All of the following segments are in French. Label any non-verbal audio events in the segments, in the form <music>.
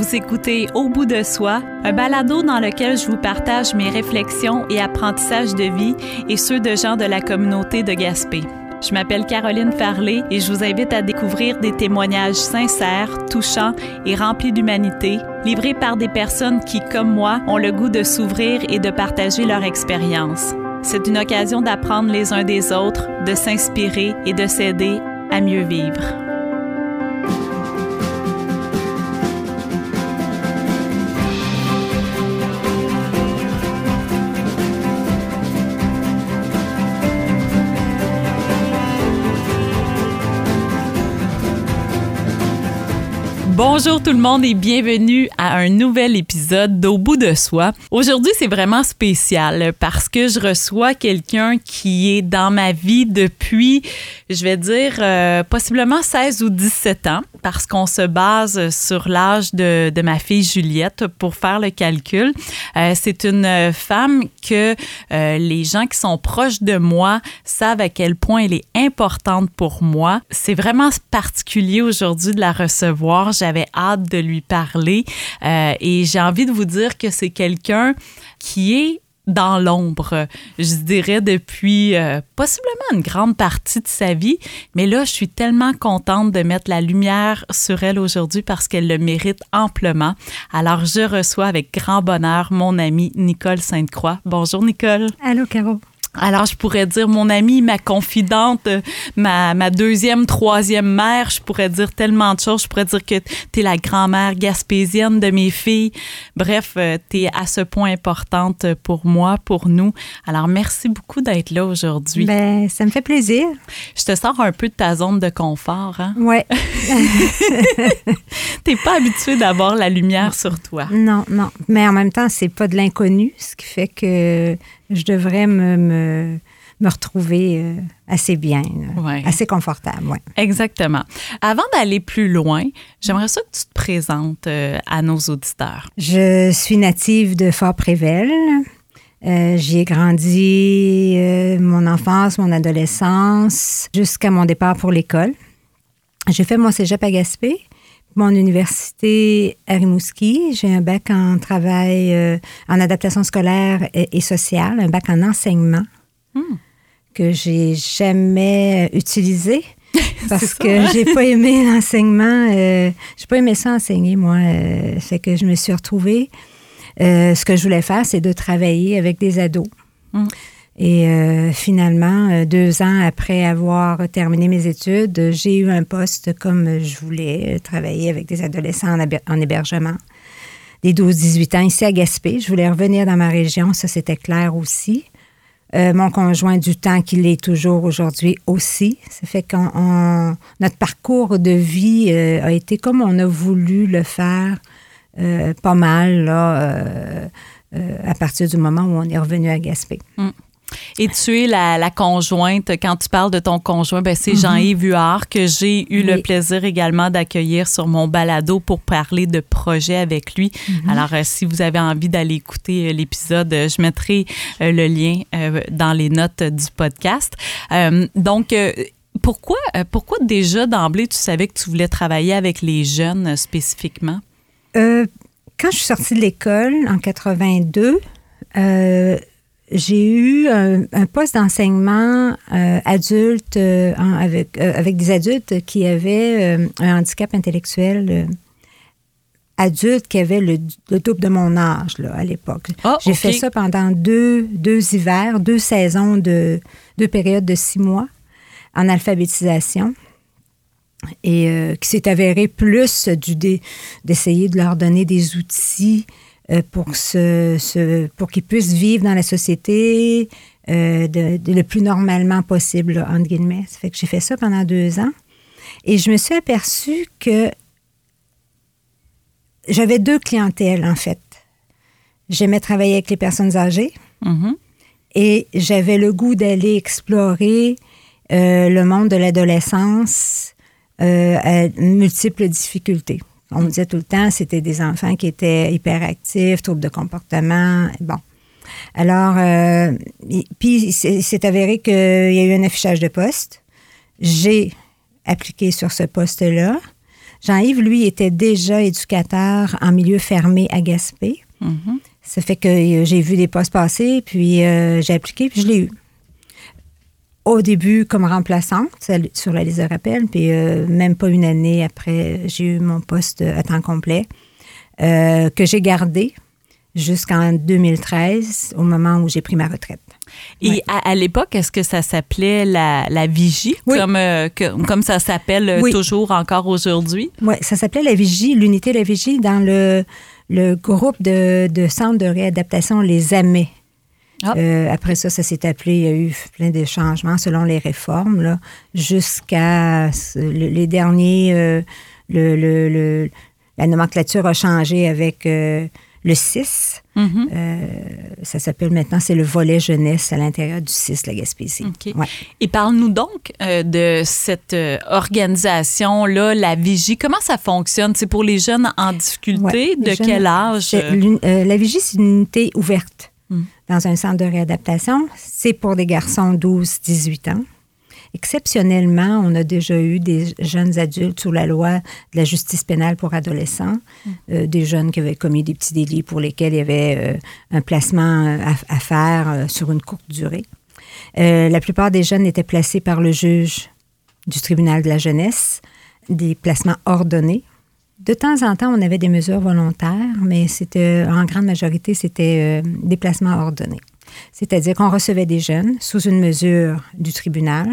Vous écoutez Au bout de soi, un balado dans lequel je vous partage mes réflexions et apprentissages de vie et ceux de gens de la communauté de Gaspé. Je m'appelle Caroline Farley et je vous invite à découvrir des témoignages sincères, touchants et remplis d'humanité, livrés par des personnes qui, comme moi, ont le goût de s'ouvrir et de partager leur expérience. C'est une occasion d'apprendre les uns des autres, de s'inspirer et de s'aider à mieux vivre. Bonjour tout le monde et bienvenue à un nouvel épisode d'Au bout de soi. Aujourd'hui, c'est vraiment spécial parce que je reçois quelqu'un qui est dans ma vie depuis, je vais dire, euh, possiblement 16 ou 17 ans parce qu'on se base sur l'âge de, de, ma fille Juliette pour faire le calcul. Euh, c'est une femme que euh, les gens qui sont proches de moi savent à quel point elle est importante pour moi. C'est vraiment particulier aujourd'hui de la recevoir hâte de lui parler euh, et j'ai envie de vous dire que c'est quelqu'un qui est dans l'ombre, je dirais depuis euh, possiblement une grande partie de sa vie. Mais là, je suis tellement contente de mettre la lumière sur elle aujourd'hui parce qu'elle le mérite amplement. Alors, je reçois avec grand bonheur mon amie Nicole Sainte-Croix. Bonjour Nicole. Allô, Caro. Alors, je pourrais dire mon amie, ma confidente, ma, ma, deuxième, troisième mère. Je pourrais dire tellement de choses. Je pourrais dire que tu es la grand-mère gaspésienne de mes filles. Bref, euh, tu es à ce point importante pour moi, pour nous. Alors, merci beaucoup d'être là aujourd'hui. Ben, ça me fait plaisir. Je te sors un peu de ta zone de confort, hein? Ouais. <laughs> T'es pas habitué d'avoir la lumière sur toi. Non, non. Mais en même temps, c'est pas de l'inconnu, ce qui fait que je devrais me, me, me retrouver euh, assez bien, ouais. assez confortable. Ouais. Exactement. Avant d'aller plus loin, j'aimerais ça que tu te présentes euh, à nos auditeurs. Je suis native de Fort-Prével. Euh, J'y ai grandi euh, mon enfance, mon adolescence, jusqu'à mon départ pour l'école. J'ai fait mon cégep à Gaspé mon université à Rimouski. J'ai un bac en travail euh, en adaptation scolaire et, et, sociale, un bac en enseignement Hmm. que j'ai jamais utilisé <laughs> parce que j'ai pas aimé l'enseignement. Euh, j'ai pas aimé ça enseigner, moi. Euh, fait que je me suis retrouvée. Euh, ce que je voulais faire, c'est de travailler avec des ados. Hmm. Et euh, finalement, deux ans après avoir terminé mes études, j'ai eu un poste comme je voulais, travailler avec des adolescents en, en hébergement, des 12-18 ans ici à Gaspé. Je voulais revenir dans ma région, ça c'était clair aussi. Euh, mon conjoint du temps qu'il est toujours aujourd'hui aussi. Ça fait que notre parcours de vie euh, a été comme on a voulu le faire euh, pas mal là, à partir du moment où on est revenu à Gaspé. Mm. Et tu es la, la, conjointe, quand tu parles de ton conjoint, ben c'est mm -hmm. Jean-Yves Huard que j'ai eu oui. le plaisir également d'accueillir sur mon balado pour parler de projets avec lui. Mm -hmm. Alors, euh, si vous avez envie d'aller écouter euh, l'épisode, euh, je mettrai euh, le lien euh, dans les notes du podcast. Euh, donc, pourquoi, pourquoi déjà d'emblée tu savais que tu voulais travailler avec les jeunes spécifiquement? quand je suis sortie de l'école en 82, j'ai eu un, un poste d'enseignement euh, adulte euh, avec, euh, avec des adultes qui avaient un handicap intellectuel adulte qui avait le, le, double de mon âge là, à l'époque. Oh, j'ai okay. fait ça pendant deux, deux hivers, deux saisons de deux périodes de six mois en alphabétisation et qui s'est avéré plus du d'essayer de leur donner des outils pour, se, pour qu'ils puissent vivre dans la société euh, de, de, le plus normalement possible, là, entre guillemets. Ça fait que j'ai fait ça pendant deux ans. Et je me suis aperçue que j'avais deux clientèles, en fait. J'aimais travailler avec les personnes âgées mm -hmm. et j'avais le goût d'aller explorer euh, le monde de l'adolescence euh, à multiples difficultés. On me disait tout le temps, c'était des enfants qui étaient hyperactifs, troubles de comportement. Bon. Alors, euh, puis c'est avéré qu'il y a eu un affichage de poste. J'ai appliqué sur ce poste-là. Jean-Yves, lui, était déjà éducateur en milieu fermé à Gaspé. Mhm. Ça fait que euh, j'ai vu des postes passer, puis euh, j'ai appliqué, puis je l'ai eu. Au début, comme remplaçante sur la liste de rappel, puis euh, même pas une année après, j'ai eu mon poste à temps complet, euh, que j'ai gardé jusqu'en 2013, au moment où j'ai pris ma retraite. Et Ouais. à, à l'époque, est-ce que ça s'appelait la, la vigie, Oui. comme, euh, que- comme ça s'appelle euh, Oui. toujours encore aujourd'hui? Oui, ça s'appelait la Vigie, l'unité La Vigie, dans le, le groupe de, de centres de réadaptation Les Amis. Ah. Euh, après ça, ça s'est appelé, il y a eu plein de changements selon les réformes, jusqu'à les derniers. euh, le, le- le- la nomenclature a changé avec euh, le 6. Mhm. Euh, ça s'appelle maintenant, c'est le volet jeunesse à l'intérieur du 6, la Gaspésie. OK. Ouais. Et parle-nous donc de cette organisation-là, la vigie. Comment ça fonctionne? C'est pour les jeunes en difficulté? Ouais, de jeunes- quel âge? La vigie, c'est une unité ouverte Mm. dans un centre de réadaptation. C'est pour des garçons 12-18 ans. Exceptionnellement, on a déjà eu des jeunes adultes sous la loi de la justice pénale pour adolescents, euh, des jeunes qui avaient commis des petits délits pour lesquels il y avait euh, un placement euh, à, à faire euh, sur une courte durée. La plupart des jeunes étaient placés par le juge du tribunal de la jeunesse, des placements ordonnés. De temps en temps, on avait des mesures volontaires, mais c'était en grande majorité, c'était euh, des placements ordonnés. C'est-à-dire qu'on recevait des jeunes sous une mesure du tribunal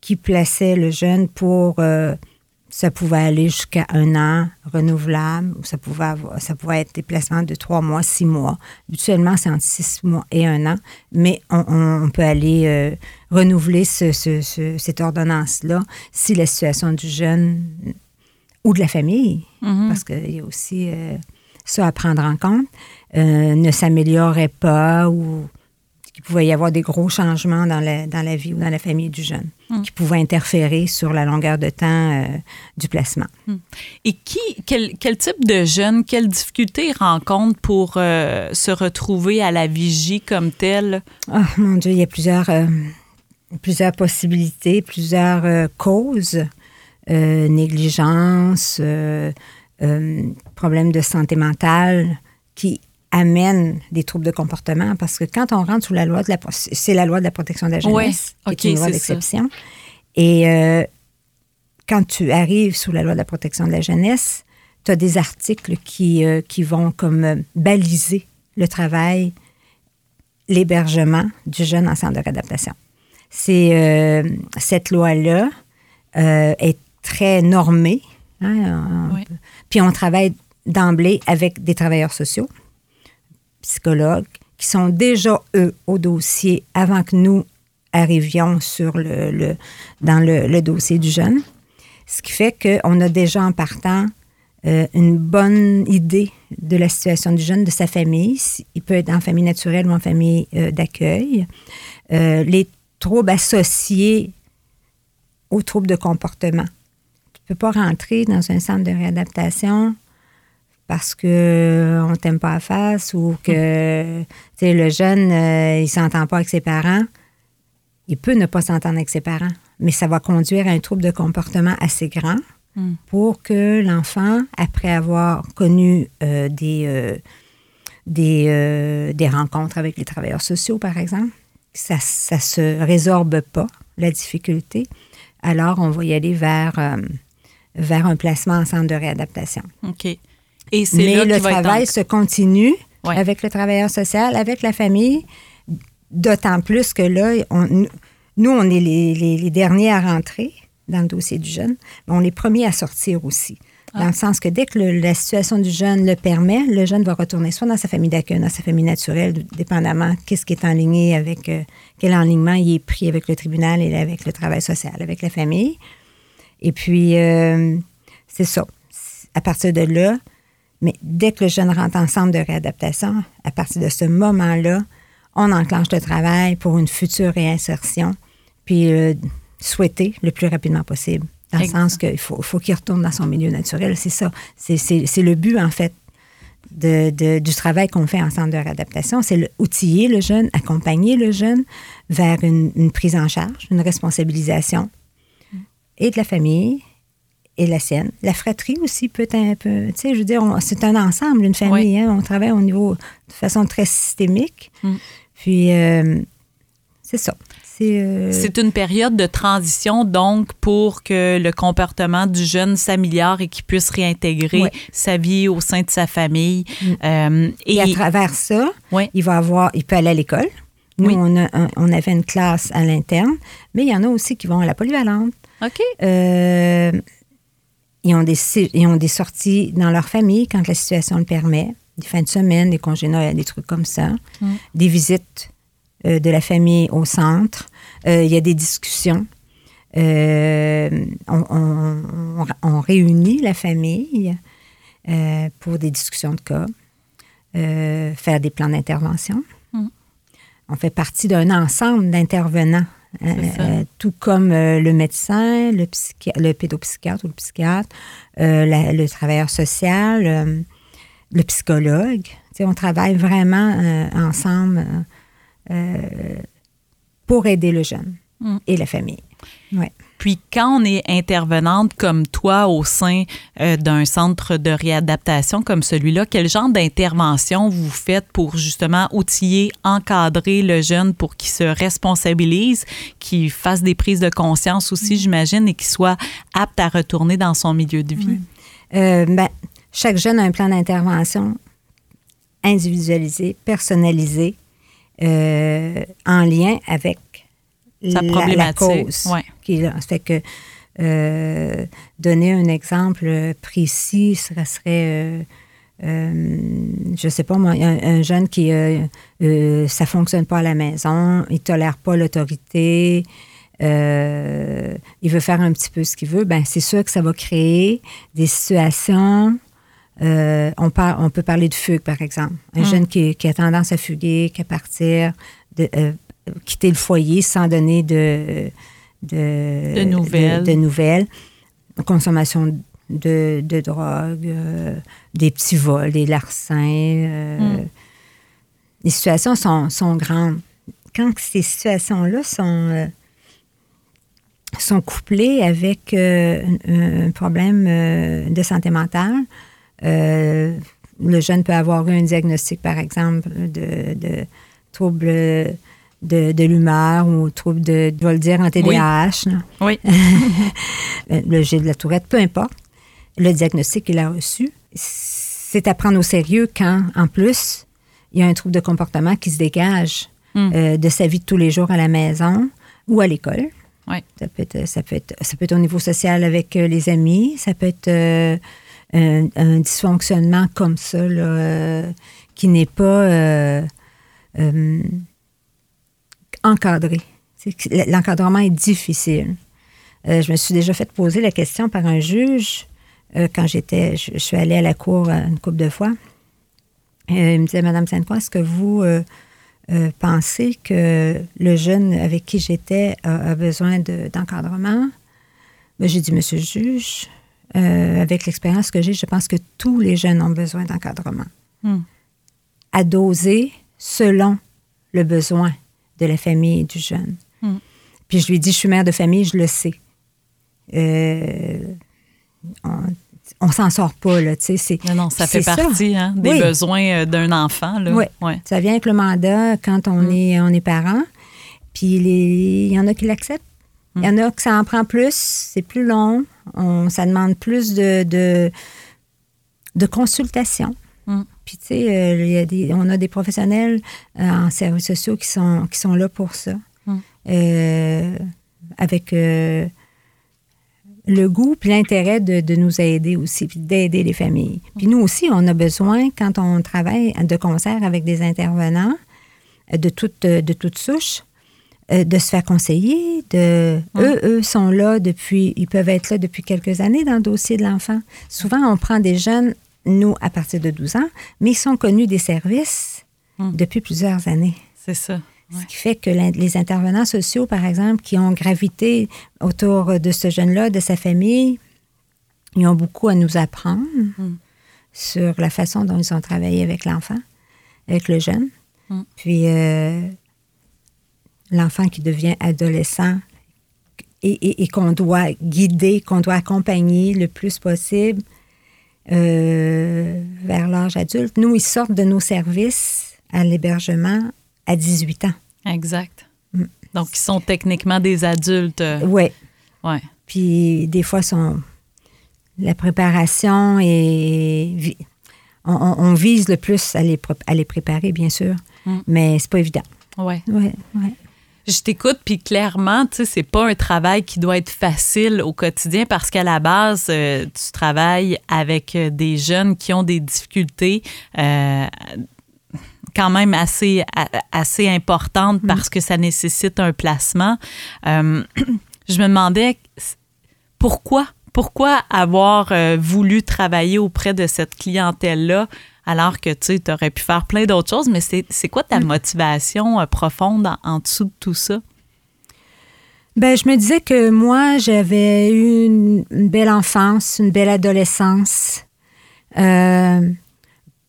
qui plaçait le jeune pour euh, ça pouvait aller jusqu'à un an renouvelable ou ça pouvait ça pouvait être des placements de trois mois, six mois. Habituellement, c'est entre six mois et un an, mais on, peut aller euh, renouveler ce- ce- ce- cette ordonnance-là si la situation du jeune ou de la famille, Mhm. parce qu'il y a aussi euh, ça à prendre en compte, euh, ne s'améliorait pas ou qu'il pouvait y avoir des gros changements dans la, dans la vie ou dans la famille du jeune Mm. qui pouvaient interférer sur la longueur de temps euh, du placement. Et qui, quel, quel type de jeunes, quelles difficultés ils rencontrent pour se retrouver à la vigie comme telle? Ah, mon Dieu, il y a plusieurs, plusieurs possibilités, plusieurs causes. Euh, négligence, euh, euh, problèmes de santé mentale qui amènent des troubles de comportement parce que quand on rentre sous la loi de la... C'est la loi de la protection de la Ouais, jeunesse, qui ok, est une loi d'exception. Et quand tu arrives sous la loi de la protection de la jeunesse, tu as des articles qui, qui vont comme baliser le travail l'hébergement du jeune en centre de réadaptation. C'est euh, cette loi-là euh, est très normée. hein, Oui. Puis on travaille d'emblée avec des travailleurs sociaux, psychologues, qui sont déjà, eux, au dossier avant que nous arrivions sur le, le- dans le, le dossier du jeune. Ce qui fait qu'on a déjà en partant euh, une bonne idée de la situation du jeune, de sa famille. Il peut être en famille naturelle ou en famille euh, d'accueil. Euh, les troubles associés aux troubles de comportement. Peux pas rentrer dans un centre de réadaptation parce que on t'aime pas à face ou que le jeune, euh, il s'entend pas avec ses parents. Il peut ne pas s'entendre avec ses parents, mais ça va conduire à un trouble de comportement assez grand Mm. pour que l'enfant, après avoir connu euh, des, euh, des, euh, des rencontres avec les travailleurs sociaux, par exemple, ça ne se résorbe pas, la difficulté, alors on va y aller vers, euh, vers un placement en centre de réadaptation. OK. Et c'est Mais là le être travail en- se continue Ouais. avec le travailleur social, avec la famille, d'autant plus que là, on- nous, on est les, les- les derniers à rentrer dans le dossier du jeune, mais on est les premiers à sortir aussi. Dans Ah. le sens que dès que le- la situation du jeune le permet, le jeune va retourner soit dans sa famille d'accueil, dans sa famille naturelle, dépendamment qu'est-ce qui est enligné avec, euh, quel enlignement il est pris avec le tribunal et avec le travail social, avec la famille. Et puis, euh, c'est ça. À partir de là, mais dès que le jeune rentre en centre de réadaptation, à partir de ce moment-là, on enclenche le travail pour une future réinsertion, puis euh, souhaiter le plus rapidement possible. Dans le sens qu'il faut, faut qu'il retourne dans son milieu naturel. C'est ça. C'est- le but, en fait, de, de- du travail qu'on fait en centre de réadaptation. C'est le- outiller le jeune, accompagner le jeune vers une, une prise en charge, une responsabilisation et de la famille et la sienne. La fratrie aussi peut être un peu, tu sais, je veux dire, c'est un ensemble, une famille. hein. on travaille au niveau de façon très systémique. Mm. Puis, euh, c'est ça. C'est, euh, C'est une période de transition, donc, pour que le comportement du jeune s'améliore et qu'il puisse réintégrer Ouais. sa vie au sein de sa famille. Euh, et, et à travers ça, Ouais. il va avoir, il peut aller à l'école. Nous, Oui. on, a un- on avait une classe à l'interne, mais il y en a aussi qui vont à la polyvalente. OK. Euh, ils, ont des, ils ont des sorties dans leur famille quand la situation le permet. Des fins de semaine, des congés Noël, des trucs comme ça. Mm. Des visites euh, de la famille au centre. Euh, il y a des discussions. On, on- on- on réunit la famille pour des discussions de cas, faire des plans d'intervention. Mm. On fait partie d'un ensemble d'intervenants, euh, euh, tout comme euh, le médecin, le, le pédopsychiatre ou le psychiatre, euh, la- le travailleur social, le psychologue. On travaille vraiment ensemble pour aider le jeune Mm. et la famille. Ouais. Puis quand on est intervenante comme toi au sein euh, d'un centre de réadaptation comme celui-là, quel genre d'intervention vous faites pour justement outiller, encadrer le jeune pour qu'il se responsabilise, qu'il fasse des prises de conscience aussi, j'imagine, et qu'il soit apte à retourner dans son milieu de vie? Euh, ben, chaque jeune a un plan d'intervention individualisé, personnalisé, euh, en lien avec la- la, cause. ouais. qui est là. Ça fait que euh, donner un exemple précis, ce serait, euh, euh, je sais pas moi, un, un jeune qui, euh, euh, ça fonctionne pas à la maison, il tolère pas l'autorité, euh, il veut faire un petit peu ce qu'il veut, ben c'est sûr que ça va créer des situations. euh, on, par- on peut parler de fugue, par exemple. Un Mm. jeune qui, qui a tendance à fuguer, qui à partir, de, euh, quitter le foyer sans donner de, de, De nouvelles. de, de nouvelles. Consommation de, de drogue, euh, des petits vols, des larcins. euh, Mm. Les situations sont, sont grandes. Quand ces situations-là sont, euh, sont couplées avec un, problème de santé mentale, le jeune peut avoir eu un diagnostic, par exemple, de, de trouble de, de l'humeur ou trouble de, je vais le dire, en TDAH. Oui. <laughs> Euh, le G de la tourette, peu importe, le diagnostic qu'il a reçu, c'est à prendre au sérieux quand, en plus, il y a un trouble de comportement qui se dégage Mm. euh, de sa vie de tous les jours à la maison ou à l'école. Ouais. Ça peut, être, ça, peut être, ça peut être au niveau social avec euh, les amis, ça peut être euh, un, un dysfonctionnement comme ça, là, euh, qui n'est pas euh, encadré. L'encadrement est difficile. Euh, je me suis déjà fait poser la question par un juge euh, quand j'étais, je, je suis allée à la cour euh, une couple de fois. Euh, il me disait, Madame Sainte-Croix, est-ce que vous pensez que le jeune avec qui j'étais a, a besoin de- d'encadrement? Ben, j'ai dit, Monsieur le juge, avec l'expérience que j'ai, je pense que tous les jeunes ont besoin d'encadrement. Mm. À doser selon le besoin de la famille et du jeune. Mm. Puis je lui ai dit, je suis mère de famille, je le sais. Euh, on on s'en sort pas, là, tu sais. c'est- Non, non, ça fait partie hein, des Oui. besoins euh, d'un enfant. Là. Oui. Ouais. Ça vient avec le mandat quand on, Mm. est, on est parent. Puis les- il y en a qui l'acceptent. Il y en Mm. a que ça en prend plus, c'est plus long. On, ça demande plus de, de, de consultation. Mm. Puis, tu sais, euh, il y a des, on a des professionnels euh, en services sociaux qui sont, qui sont là pour ça. Mm. Euh, avec le goût puis l'intérêt de, de nous aider aussi, puis d'aider les familles. Puis nous aussi, on a besoin, quand on travaille de concert avec des intervenants de toutes de toutes souches, euh, de se faire conseiller. De, Eux, eux sont là depuis, ils peuvent être là depuis quelques années dans le dossier de l'enfant. Souvent, on prend des jeunes, nous, à partir de 12 ans, mais ils sont connus des services Mm. depuis plusieurs années. C'est ça. Ce qui fait que les intervenants sociaux, par exemple, qui ont gravité autour de ce jeune-là, de sa famille, ils ont beaucoup à nous apprendre Mm. sur la façon dont ils ont travaillé avec l'enfant, avec le jeune. Mm. Puis euh, l'enfant qui devient adolescent, et, et, qu'on doit guider, qu'on doit accompagner le plus possible euh, vers l'âge adulte. Nous, ils sortent de nos services à l'hébergement à 18 ans. Exact. Mm. Donc, ils sont techniquement des adultes. Oui. Ouais. Puis, des fois, sont, la préparation et on, vise le plus à les, à les préparer, bien sûr, mm. mais c'est pas évident. Oui. Ouais, ouais. Je t'écoute, puis clairement, tu sais, c'est pas un travail qui doit être facile au quotidien parce qu'à la base, euh, tu travailles avec euh, des jeunes qui ont des difficultés. Euh, quand même assez, assez importantes mm. parce que ça nécessite un placement. <clears throat> je me demandais pourquoi pourquoi avoir voulu travailler auprès de cette clientèle-là alors que tu aurais pu faire plein d'autres choses, mais c'est quoi ta mm. motivation euh, profonde en, dessous de tout ça? Ben, je me disais que moi, j'avais eu une, belle enfance, une belle adolescence. Euh,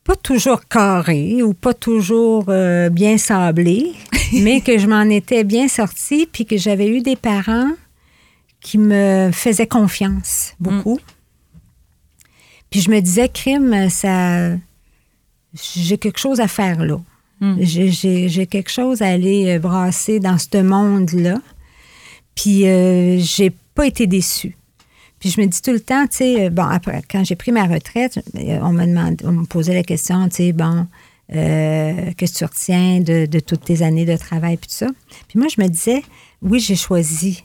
pas toujours carrée ou pas toujours euh, bien sablée, <laughs> mais que je m'en étais bien sortie, puis que j'avais eu des parents qui me faisaient confiance beaucoup. Mm. Puis je me disais, crime, ça, j'ai quelque chose à faire là. Hmm. J'ai quelque chose à aller euh, brasser dans ce monde-là. Puis euh, j'ai pas été déçue. Puis je me dis tout le temps, tu sais, euh, bon, après, quand j'ai pris ma retraite, on me demandait, on me posait la question, tu sais, bon, qu'est-ce que tu retiens de, de, toutes tes années de travail, puis tout ça. Puis moi, je me disais, oui, j'ai choisi.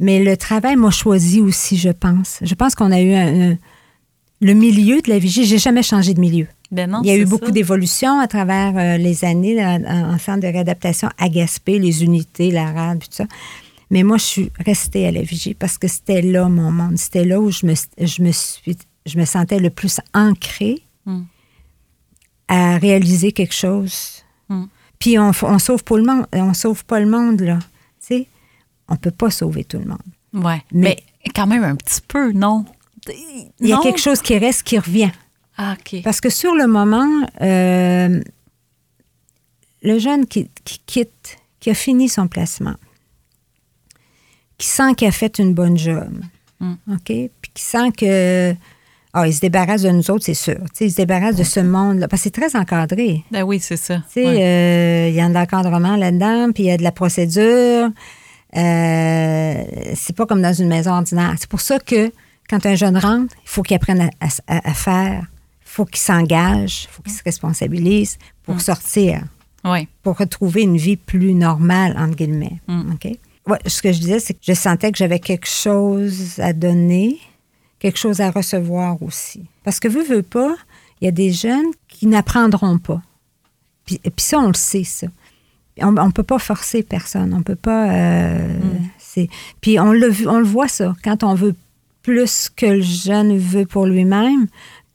Mais le travail m'a choisi aussi, je pense. Je pense qu'on a eu un le milieu de la vigie, j'ai jamais changé de milieu. Ben non, Il y a eu beaucoup d'évolutions à travers euh, les années en, centre de réadaptation à Gaspé, les unités, la rade, tout ça. Mais moi, je suis restée à la vigie parce que c'était là mon monde. C'était là où je me, je me, suis, je me sentais le plus ancrée hmm. à réaliser quelque chose. Hmm. Puis on, on sauve pas le monde, on sauve pas le monde là. Tu sais, on peut pas sauver tout le monde. Ouais. mais quand même un petit peu, non? Il y a quelque chose qui reste, qui revient. Ah, OK. Parce que sur le moment, euh, le jeune qui, quitte, qui a fini son placement, qui sent qu'il a fait une bonne job, hmm. OK? Puis qui sent que. Ah, il se débarrasse de nous autres, c'est sûr. il se débarrasse de ce monde-là. Parce que c'est très encadré. Ben oui, c'est ça. Euh, il y a de l'encadrement là-dedans, puis il y a de la procédure. Euh, c'est pas comme dans une maison ordinaire. C'est pour ça que quand un jeune rentre, il faut qu'il apprenne à, faire, il faut qu'il s'engage, il faut qu'il se responsabilise pour mm. sortir, pour retrouver une vie plus normale, entre guillemets. Mm. OK? ce que je disais, c'est que je sentais que j'avais quelque chose à donner, quelque chose à recevoir aussi. Parce que, veux, veux pas, il y a des jeunes qui n'apprendront pas. Puis, puis ça, on le sait, ça. On ne peut pas forcer personne. On peut pas. Euh, mm. Puis on le, on le voit, ça. Quand on veut plus que le jeune veut pour lui-même,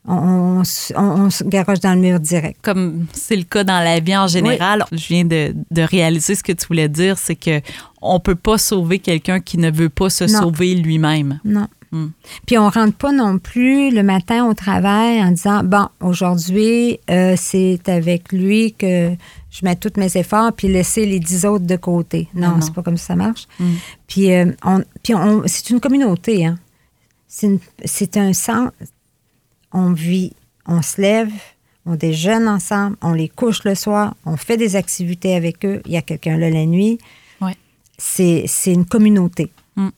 on, se garoche dans le mur direct. Comme c'est le cas dans la vie en général, je viens de, réaliser ce que tu voulais dire, c'est que on peut pas sauver quelqu'un qui ne veut pas se sauver lui-même. Non. Hmm. Puis on rentre pas non plus le matin au travail en disant bon aujourd'hui euh, c'est avec lui que je mets tous mes efforts puis laisser les dix autres de côté. Non, c'est pas comme ça ça marche. Hmm. Puis euh, on, puis on, c'est une communauté hein c'est un sang. On vit, on se lève, on déjeune ensemble, on les couche le soir, on fait des activités avec eux. Il y a quelqu'un là la nuit. Ouais. C'est une communauté. Mm.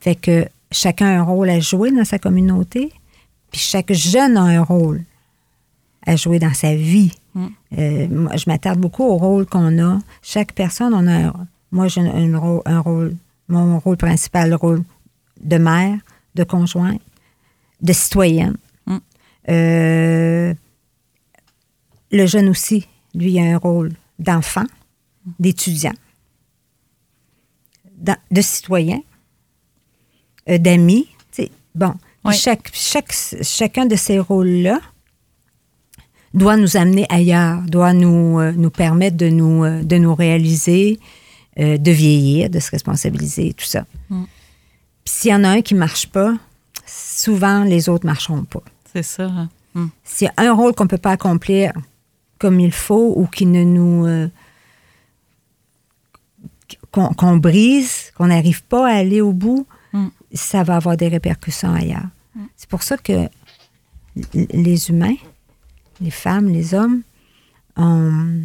Fait que chacun a un rôle à jouer dans sa communauté, puis chaque jeune a un rôle à jouer dans sa vie. Mm. Euh, je m'attarde beaucoup au rôle qu'on a. Chaque personne, on a Moi, j'ai un, rôle, un rôle, mon rôle principal, le rôle de mère, de conjoint, de citoyenne. Mm. Euh, le jeune aussi, lui, a un rôle d'enfant, d'étudiant, de citoyen, euh, d'ami. Bon, chaque, chaque, chacun de ces rôles-là doit nous amener ailleurs, doit nous, euh, nous permettre de nous, de nous réaliser, de vieillir, de se responsabiliser, tout ça. Mm s'il y en a un qui ne marche pas, souvent les autres ne marcheront pas. C'est ça. Hein. Hmm. S'il y a un rôle qu'on ne peut pas accomplir comme il faut ou qui ne nous. Euh, qu'on brise, qu'on n'arrive pas à aller au bout, Mm. ça va avoir des répercussions ailleurs. C'est pour ça que les humains, les femmes, les hommes, ont-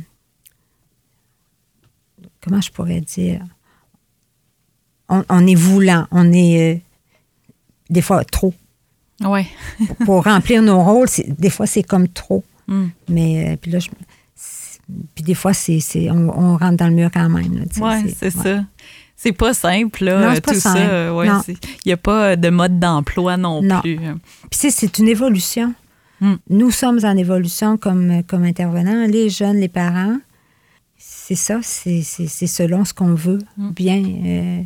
comment je pourrais dire, on, on est voulant, on est euh, des fois trop. Ouais. Pour, pour remplir nos rôles, des fois c'est comme trop. Mm. Mais euh, puis là, je- puis des fois, c'est, c'est- on, on rentre dans le mur quand même. Ouais, c'est ouais. ça. C'est pas simple, là, Non, euh, pas tout simple. ça. Ouais, Il n'y a pas de mode d'emploi non, Non. plus. Puis tu sais, c'est une évolution. Mm. Nous sommes en évolution comme, comme intervenants, les jeunes, les parents. C'est ça, c'est, selon ce qu'on veut Mm. bien euh,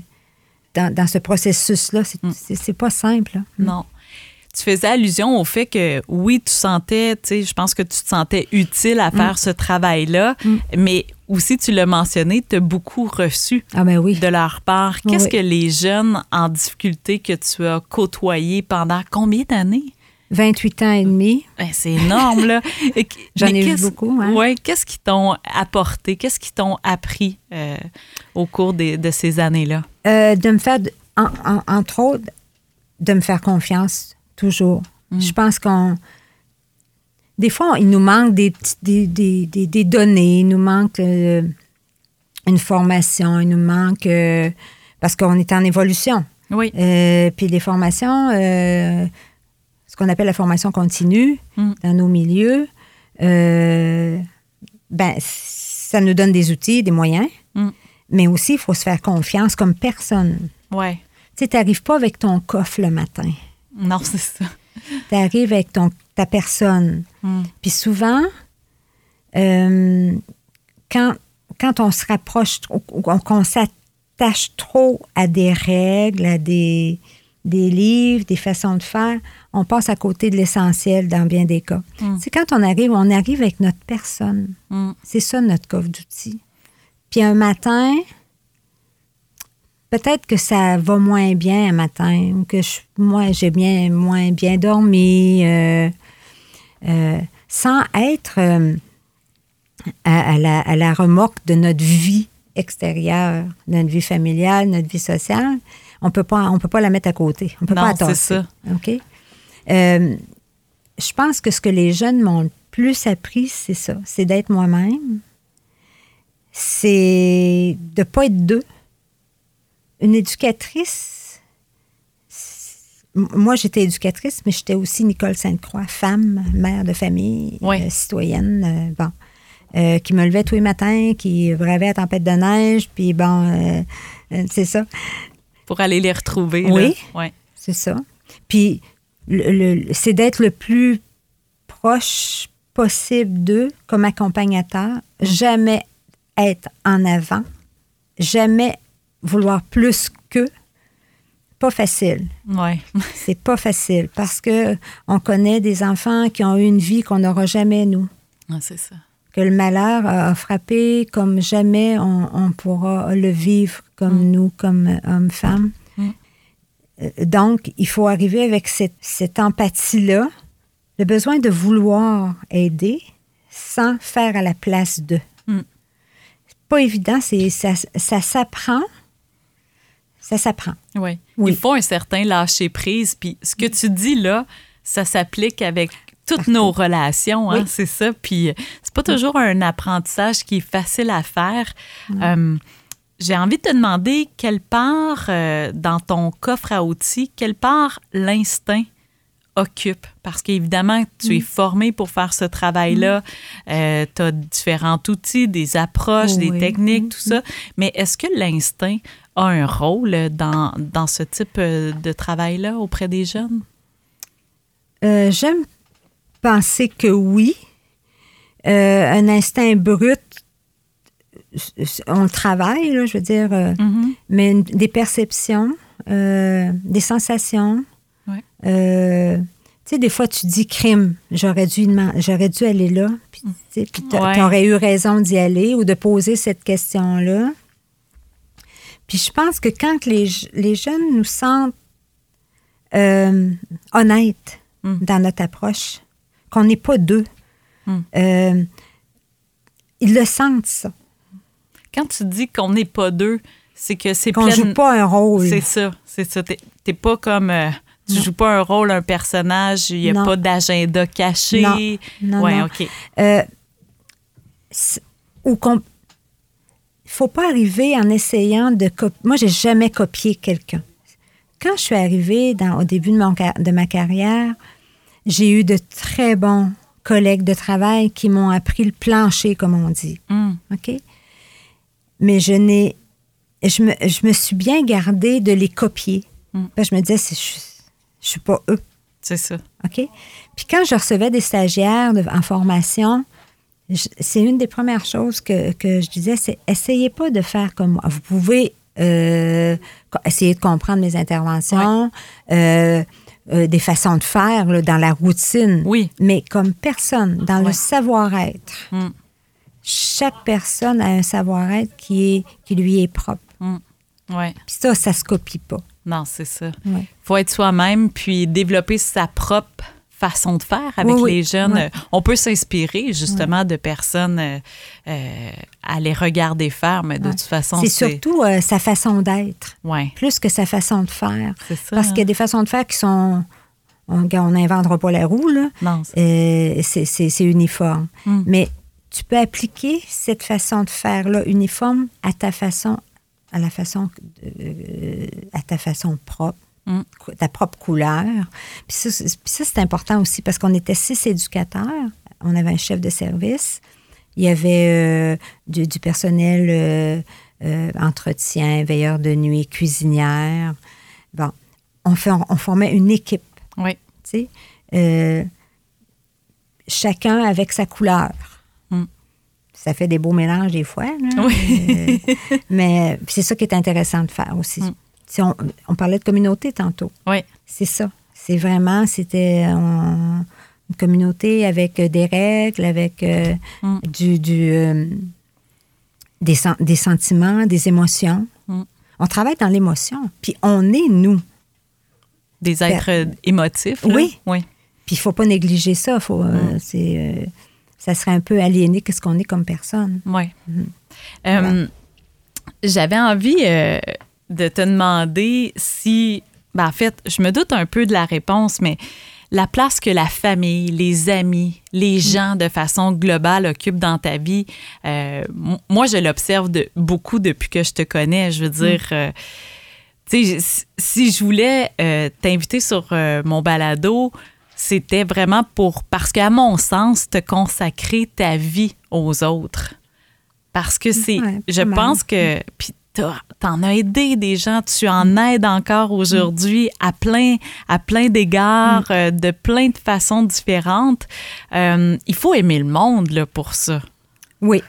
dans, dans ce processus-là? C'est, Mm. c'est pas simple. là. Mm. Non. Tu faisais allusion au fait que, oui, tu sentais, tu sais, je pense que tu te sentais utile à faire ce travail-là, Mm. mais aussi, tu l'as mentionné, tu as beaucoup reçu Ah ben oui. de leur part. Qu'est-ce Oui. que les jeunes en difficulté que tu as côtoyés pendant combien d'années? 28 ans et demi. Ben, c'est énorme, là. <laughs> J'en ai vu beaucoup, hein. Ouais, qu'est-ce qu'ils t'ont apporté? Qu'est-ce qu'ils t'ont appris euh, au cours des- de ces années-là? Euh, de me faire, en- en- entre autres, de me faire confiance, toujours. Mm. Je pense qu'on. Des fois, il nous manque des, des, des, des, données, il nous manque euh, une formation, il nous manque. parce qu'on est en évolution. Oui. Puis les formations, ce qu'on appelle la formation continue Mm. dans nos milieux, euh, ben, ça nous donne des outils, des moyens, Mm. mais aussi il faut se faire confiance comme personne. Ouais. Tu sais, n'arrives pas avec ton coffre le matin. Non, c'est ça. Tu arrives avec ton, ta personne. Mm. Puis souvent, euh, quand, quand on se rapproche, qu'on s'attache trop à des règles, à des, des livres, des façons de faire, on passe à côté de l'essentiel dans bien des cas. Mm. Sais, quand on arrive, on arrive avec notre personne. Mm. C'est ça notre coffre d'outils. Puis un matin, peut-être que ça va moins bien un matin, ou que je- moi j'ai bien moins bien dormi, euh, euh, sans être euh, à, à la, à la remorque de notre vie extérieure, notre vie familiale, notre vie sociale. On peut pas, on peut pas la mettre à côté. On peut Non, pas c'est attasser. ça. OK? Euh, je pense que ce que les jeunes m'ont le plus appris, c'est ça. C'est d'être moi-même. C'est de ne pas être deux. Une éducatrice, moi j'étais éducatrice, mais j'étais aussi Nicole Sainte-Croix, femme, mère de famille, Oui. euh, citoyenne, euh, bon, euh, qui me levait tous les matins, qui bravait la tempête de neige, puis bon, euh, c'est ça. Pour aller les retrouver. Oui. Ouais. C'est ça. Puis, le- le- c'est d'être le plus proche possible d'eux comme accompagnateur. Jamais être en avant. Jamais vouloir plus qu'eux. Pas facile. Ouais. <laughs> C'est pas facile parce que on connaît des enfants qui ont eu une vie qu'on n'aura jamais, nous. Ah, c'est ça. Que le malheur a frappé comme jamais on, on pourra le vivre comme Mm. nous, comme hommes-femmes. Mm. Euh, Donc, il faut arriver avec cette, cette empathie-là, le besoin de vouloir aider sans faire à la place d'eux. Mm. C'est pas évident, c'est, ça, ça s'apprend. Ça s'apprend. Oui. Il faut un certain lâcher-prise. Puis ce que tu dis là, ça s'applique avec toutes nos relations, hein, Oui. c'est ça. Puis euh, c'est pas toujours un apprentissage qui est facile à faire. Euh, J'ai envie de te demander quelle part euh, dans ton coffre à outils, quelle part l'instinct occupe? Parce qu'évidemment, tu Mm. es formé pour faire ce travail-là. tu as différents outils, des approches, des Oui. techniques, Mm. tout ça. Mais est-ce que l'instinct a un rôle dans, dans ce type euh, de travail-là auprès des jeunes? Euh, j'aime penser que oui. Euh, un instinct brut, on le travaille, là, je veux dire, euh, Mhm. mais une- des perceptions, euh, des sensations. Ouais. Euh, tu sais, des fois, tu dis crime, j'aurais dû, j'aurais dû aller là, puis tu t'a- Ouais. t'aurais eu raison d'y aller ou de poser cette question-là. Puis je pense que quand les, je- les jeunes nous sentent honnêtes Mm. dans notre approche, qu'on n'est pas deux, Mm. ils le sentent, ça. Quand tu dis qu'on n'est pas deux, c'est que c'est Qu'on plein- joue pas un rôle. C'est ça, c'est ça. T'es t'es pas comme. euh, tu Non. joues pas un rôle, un personnage, il n'y a Non. pas d'agenda caché. Non. Non, ouais, non. OK. Euh, ou qu'on faut pas arriver en essayant de copier. Moi, j'ai jamais copié quelqu'un. Quand je suis arrivée dans, au début de, mon, ca- de ma carrière, j'ai eu de très bons collègues de travail qui m'ont appris le plancher, comme on dit. Hum, OK? Mais je n'ai. Je me, je me suis bien gardée de les copier. Mm. Parce que je me disais, c'est- je, je suis pas eux. c'est ça. OK? Puis quand je recevais des stagiaires de- en formation, c'est une des premières choses que, que je disais, c'est essayez pas de faire comme moi. Vous pouvez euh, essayer de comprendre mes interventions, euh, euh, des façons de faire là, dans la routine. Oui. Mais comme personne, dans le savoir-être, Hum, chaque personne a un savoir-être qui, est, qui lui est propre. hum. Ouais. Puis ça, ça se copie pas. Non, c'est ça. Ouais. faut être soi-même puis développer sa propre façon de faire avec Oui, oui. les jeunes. On peut s'inspirer justement de personnes euh, euh, à les regarder faire, mais de toute façon, C'est surtout euh, sa façon d'être, plus que sa façon de faire. c'est ça. Parce qu'il y a hein. des façons de faire qui sont. On n'inventera pas la roue, là. C'est uniforme. Mm. Mais tu peux appliquer cette façon de faire-là uniforme à ta façon, à la façon, euh, à ta façon propre, Mm. ta propre couleur. Puis ça, c'est- puis ça, c'est important aussi parce qu'on était six éducateurs. On avait un chef de service. Il y avait euh, du, du personnel euh, euh, entretien, veilleur de nuit, cuisinière. Bon, on, fait, on formait une équipe oui. tu sais. Chacun avec sa couleur. Ça fait des beaux mélanges des fois. là. Oui. Euh, mais c'est ça qui est intéressant de faire aussi. Mm. Si on, on parlait de communauté tantôt. Oui. C'est ça. C'est vraiment, c'était on- une communauté avec euh, des règles, avec euh, Mm. du, du, euh, des, des sentiments, des émotions. Mm. On travaille dans l'émotion. Puis on est nous. Des êtres euh, émotifs. là? Oui. Oui. Puis il faut pas négliger ça. Faut, euh, c'est, euh, ça serait un peu aliéné qu'est-ce qu'on est comme personne. Oui. Mhm. Euh, J'avais envie euh, de te demander si, ben, en fait, je me doute un peu de la réponse, mais la place que la famille, les amis, les gens de façon globale occupent dans ta vie, euh, moi, je l'observe de, beaucoup depuis que je te connais. Je veux dire, euh, tu sais, si- je voulais euh, t'inviter sur mon balado, c'était vraiment pour, parce qu'à mon sens, te consacrer ta vie aux autres. Parce que c'est, Ouais, je mal. pense que, puis t'en as aidé des gens, tu en aides encore aujourd'hui à plein, à plein d'égards, euh, de plein de façons différentes. Euh, il faut aimer le monde là, pour ça. Oui.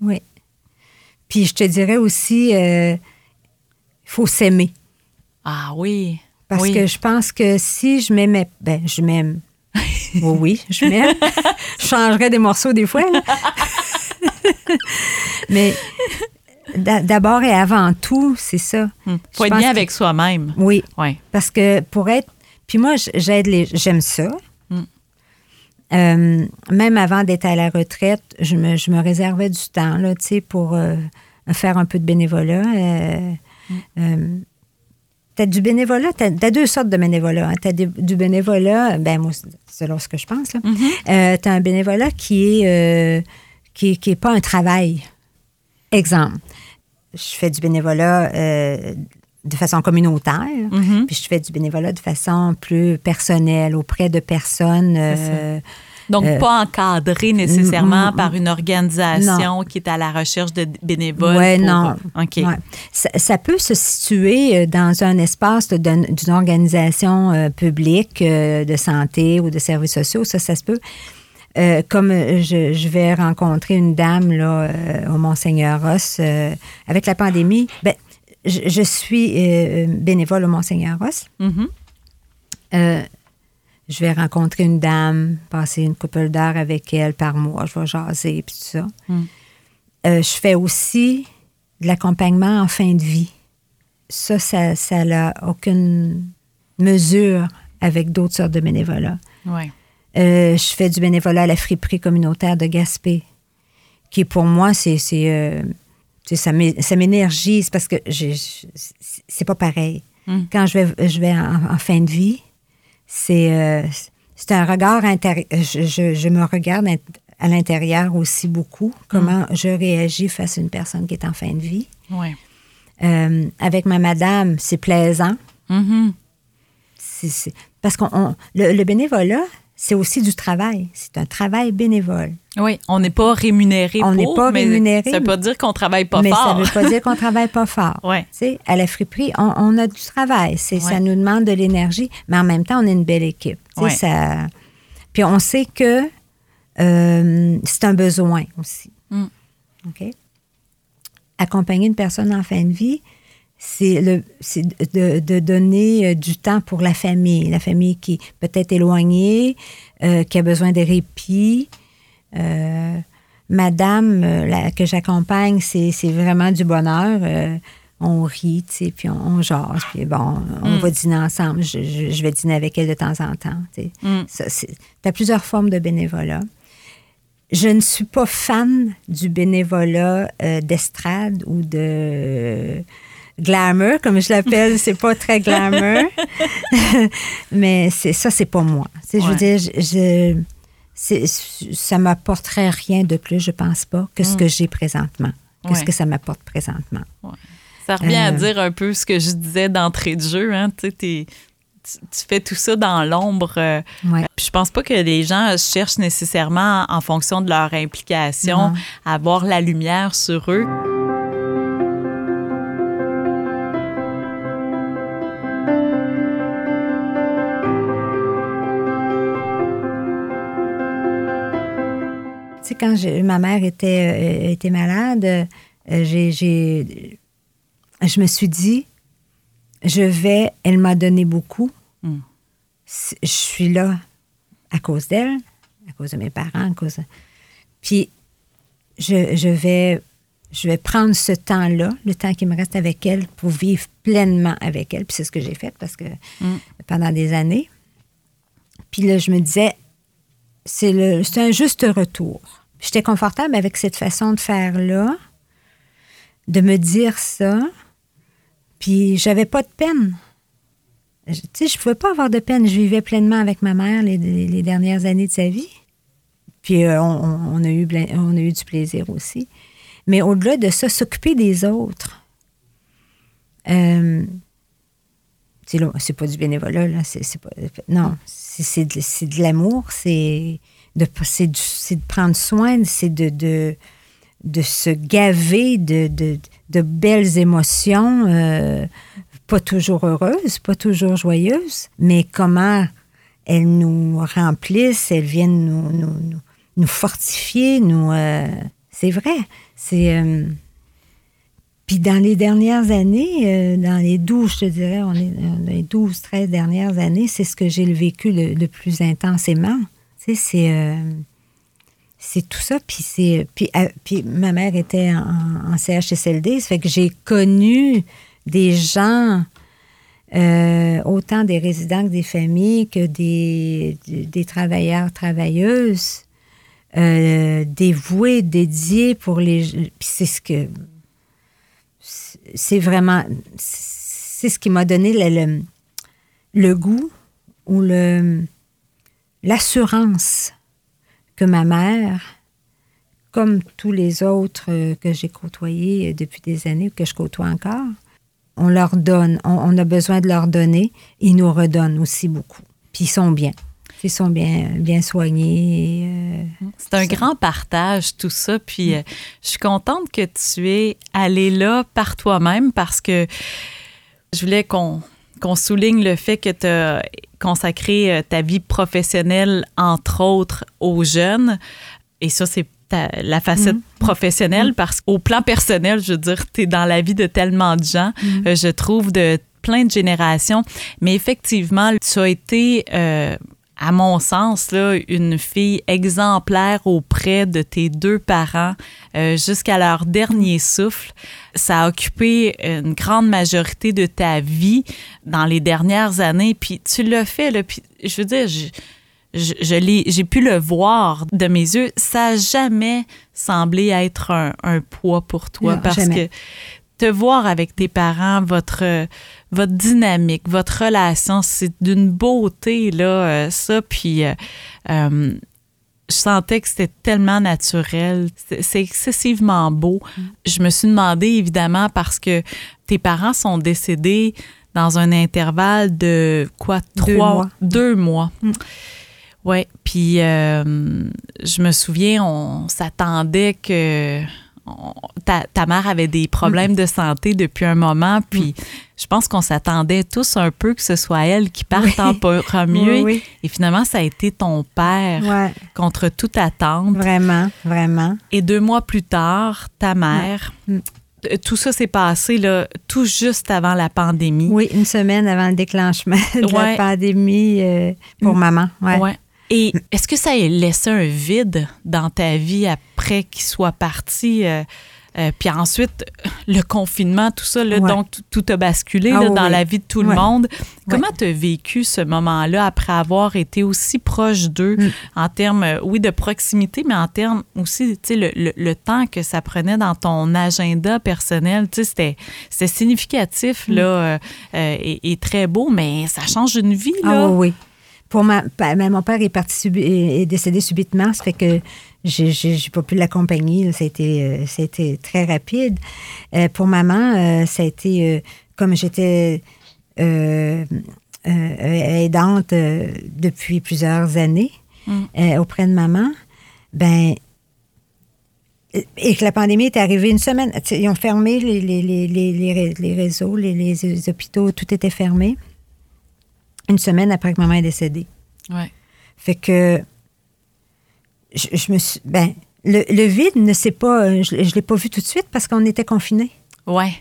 Oui. Puis je te dirais aussi, il faut s'aimer. Ah oui. Parce oui. que je pense que si je m'aimais, ben je m'aime. <laughs> oui, oui, je m'aime. je changerais des morceaux des fois. <laughs> Mais d'a- d'abord et avant tout, c'est ça. Hmm. Faut être pense bien que- avec soi-même. Oui, Oui. Parce que pour être. Puis moi, j'aide les. J'aime ça. Mm. Euh, même avant d'être à la retraite, je me, je me réservais du temps, là, tu sais, pour euh, faire un peu de bénévolat. Euh, euh, T'as du bénévolat, t'as as deux sortes de bénévolat. Tu as du bénévolat, ben moi, selon ce que je pense, là. Euh, t'as un bénévolat qui est, euh, qui, est- qui est pas un travail. Exemple, je fais du bénévolat euh, de façon communautaire, Mhm. puis je fais du bénévolat de façon plus personnelle auprès de personnes. Donc, Euh, pas encadré nécessairement mm, mm, par une organisation qui est à la recherche de bénévoles. Pour- non. OK. Ouais. Ça, ça peut se situer euh, dans un espace d'une organisation euh, publique euh, de santé ou de services sociaux, ça, ça se peut. Euh, comme je, je vais rencontrer une dame là, euh, au Monseigneur Ross, euh, avec la pandémie, ben, je, je suis bénévole au Monseigneur Ross. Mhm. Euh, je vais rencontrer une dame, passer une couple d'heures avec elle par mois, je vais jaser puis tout ça. Mm. Euh, je fais aussi de l'accompagnement en fin de vie. Ça, ça ça n'a aucune mesure avec d'autres sortes de bénévolat. Ouais. Euh, je fais du bénévolat à la friperie communautaire de Gaspé, qui pour moi, c'est c'est, euh, ça m'énergise parce que c'est pas pareil. Mm. Quand je vais, je vais en, fin de vie, c'est euh, c'est un regard intérieur. Je, je, je, me regarde à l'intérieur aussi beaucoup, comment Mm. je réagis face à une personne qui est en fin de vie. Ouais. Euh, avec ma madame, c'est plaisant. Mhm. C'est- parce que le, le bénévolat, c'est aussi du travail. C'est un travail bénévole. Oui, on n'est pas rémunéré On pour, n'est pas mais rémunéré, Ça veut pas dire qu'on travaille pas mais fort. ça ne veut pas dire qu'on <laughs> travaille pas fort. Ouais. Tu sais, à la friperie, on, on a du travail. Ça nous demande de l'énergie, mais en même temps, on est une belle équipe. Tu sais, Ouais. ça... Puis on sait que euh, c'est un besoin aussi. Mm. OK? Accompagner une personne en fin de vie, c'est, le, c'est de, de donner euh, du temps pour la famille. La famille qui est peut-être éloignée, euh, qui a besoin de répit. Euh, madame la- que j'accompagne, c'est, c'est vraiment du bonheur. Euh, on rit, tu sais, puis on, on jase, puis bon, on Mm. va dîner ensemble. Je, je- je vais dîner avec elle de temps en temps. Tu sais. Mm. T'as plusieurs formes de bénévolat. Je ne suis pas fan du bénévolat d'estrade ou de glamour, comme je l'appelle. c'est pas très glamour. <laughs> Mais c'est ça, c'est pas moi. Tu sais, Je veux Ouais. dire, je, je- c'est- ça m'apporterait rien de plus, je pense pas, que ce que j'ai présentement. Qu'est-ce Ouais. que ça m'apporte présentement? Ça revient à Euh. dire un peu ce que je disais d'entrée de jeu. Hein? Tu, tu- tu fais tout ça dans l'ombre. euh, Ouais. Je pense pas que les gens cherchent nécessairement, en fonction de leur implication, à avoir la lumière sur eux. Quand ma mère était, euh, était malade, euh, j'ai, j'ai- je me suis dit, je vais, elle m'a donné beaucoup. Mm. C- Je suis là à cause d'elle, à cause de mes parents, à cause de- Puis, je, je vais, je vais prendre ce temps-là, le temps qui me reste avec elle, pour vivre pleinement avec elle. Puis c'est ce que j'ai fait parce que Mm. pendant des années. Puis là, je me disais, c'est le- c'est un juste retour. J'étais confortable avec cette façon de faire-là, de me dire ça, puis j'avais pas de peine. Je- Tu sais, je pouvais pas avoir de peine. Je vivais pleinement avec ma mère les, dernières années de sa vie. Puis euh, on, a eu, on a du plaisir aussi. Mais au-delà de ça, s'occuper des autres. Euh, c'est pas du bénévolat, là. Non, c'est, de, de l'amour, c'est de, c'est, de prendre soin, c'est de, de, se gaver de, de, belles émotions, euh, pas toujours heureuses, pas toujours joyeuses, mais comment elles nous remplissent, elles viennent nous, nous, nous, nous fortifier, nous... euh, c'est vrai, c'est... euh, puis dans les dernières années, dans les 12, je te dirais, on est dans les 12, 13 dernières années, c'est ce que j'ai vécu le plus intensément. C'est... euh, c'est tout ça. Puis, c'est, puis, euh, puis ma mère était en, CHSLD, ça fait que j'ai connu des gens, euh, autant des résidents que des familles, que des, des travailleurs, travailleuses, dévoués, dédiés pour les... Puis c'est ce que c'est vraiment c'est ce qui m'a donné le, le, le goût ou le l'assurance que ma mère, comme tous les autres que j'ai côtoyés depuis des années, que je côtoie encore, on leur donne, on, on a besoin de leur donner, ils nous redonnent aussi beaucoup. Puis ils sont bien. Ils sont bien, bien soignés. euh, C'est un Ça. grand partage, tout ça. Puis euh, je suis contente que tu es allé là par toi-même parce que je voulais qu'on qu'on souligne le fait que tu as consacré euh, ta vie professionnelle, entre autres, aux jeunes. Et ça, c'est ta- la facette professionnelle parce qu'au plan personnel, je veux dire, tu es dans la vie de tellement de gens, euh, je trouve, de plein de générations. Mais effectivement, tu as été, euh, à mon sens, là, une fille exemplaire auprès de tes deux parents euh, jusqu'à leur dernier souffle. Ça a occupé une grande majorité de ta vie dans les dernières années. Puis tu l'as fait, là, puis je veux dire, je- je, j'ai pu le voir de mes yeux, ça n'a jamais semblé être un, un poids pour toi Non, parce jamais. que te voir avec tes parents, votre, votre dynamique, votre relation, c'est d'une beauté, là, euh, ça. Puis, euh, euh, je sentais que c'était tellement naturel. C'est c'est excessivement beau. Mm. Je me suis demandé, évidemment, parce que tes parents sont décédés dans un intervalle de quoi? Deux Trois, mois. Deux mois. Mm. Ouais. Puis, euh, je me souviens, on s'attendait que on- ta, ta mère avait des problèmes de santé depuis un moment. Puis, je pense qu'on s'attendait tous un peu que ce soit elle qui parte Oui. en premier. <laughs> Oui, oui. Et finalement, ça a été ton père Ouais, contre toute attente. vraiment, vraiment. Et deux mois plus tard, ta mère, Mm. euh, tout ça s'est passé là, tout juste avant la pandémie. Oui, une semaine avant le déclenchement <laughs> de Ouais. la pandémie euh, pour maman. Ouais. Ouais. Et est-ce que ça a laissé un vide dans ta vie après qu'il soit parti? euh, euh, puis ensuite, le confinement, tout ça, là, Ouais. donc tout- a basculé Ah là, oui, dans la vie de tout le Ouais. monde. Comment tu as vécu ce moment-là après avoir été aussi proche d'eux Mm. en termes, euh, oui, de proximité, mais en termes aussi, tu sais, le, le- le temps que ça prenait dans ton agenda personnel, tu sais, c'était, significatif, Mm. là, euh, euh, et, et très beau, mais ça change une vie, Ah là. oui, oui. Pour ma, pa- ben, mon père est parti subi- est décédé subitement, ça fait que j'ai j'ai j'ai pas pu l'accompagner. là. Ça a été, euh, ça a été très rapide. Euh, pour maman, euh, ça a été euh, comme j'étais aidante depuis plusieurs années Mm. euh, auprès de maman. Ben et que la pandémie est arrivée une semaine. Ils ont fermé les, les, les, les, les ré- les réseaux, les hôpitaux, tout était fermé. Une semaine après que maman est décédée. Ouais. Fait que je, je me suis. Ben, le, le vide ne s'est pas. euh, Je, je l'ai pas vu tout de suite parce qu'on était confinés. Ouais.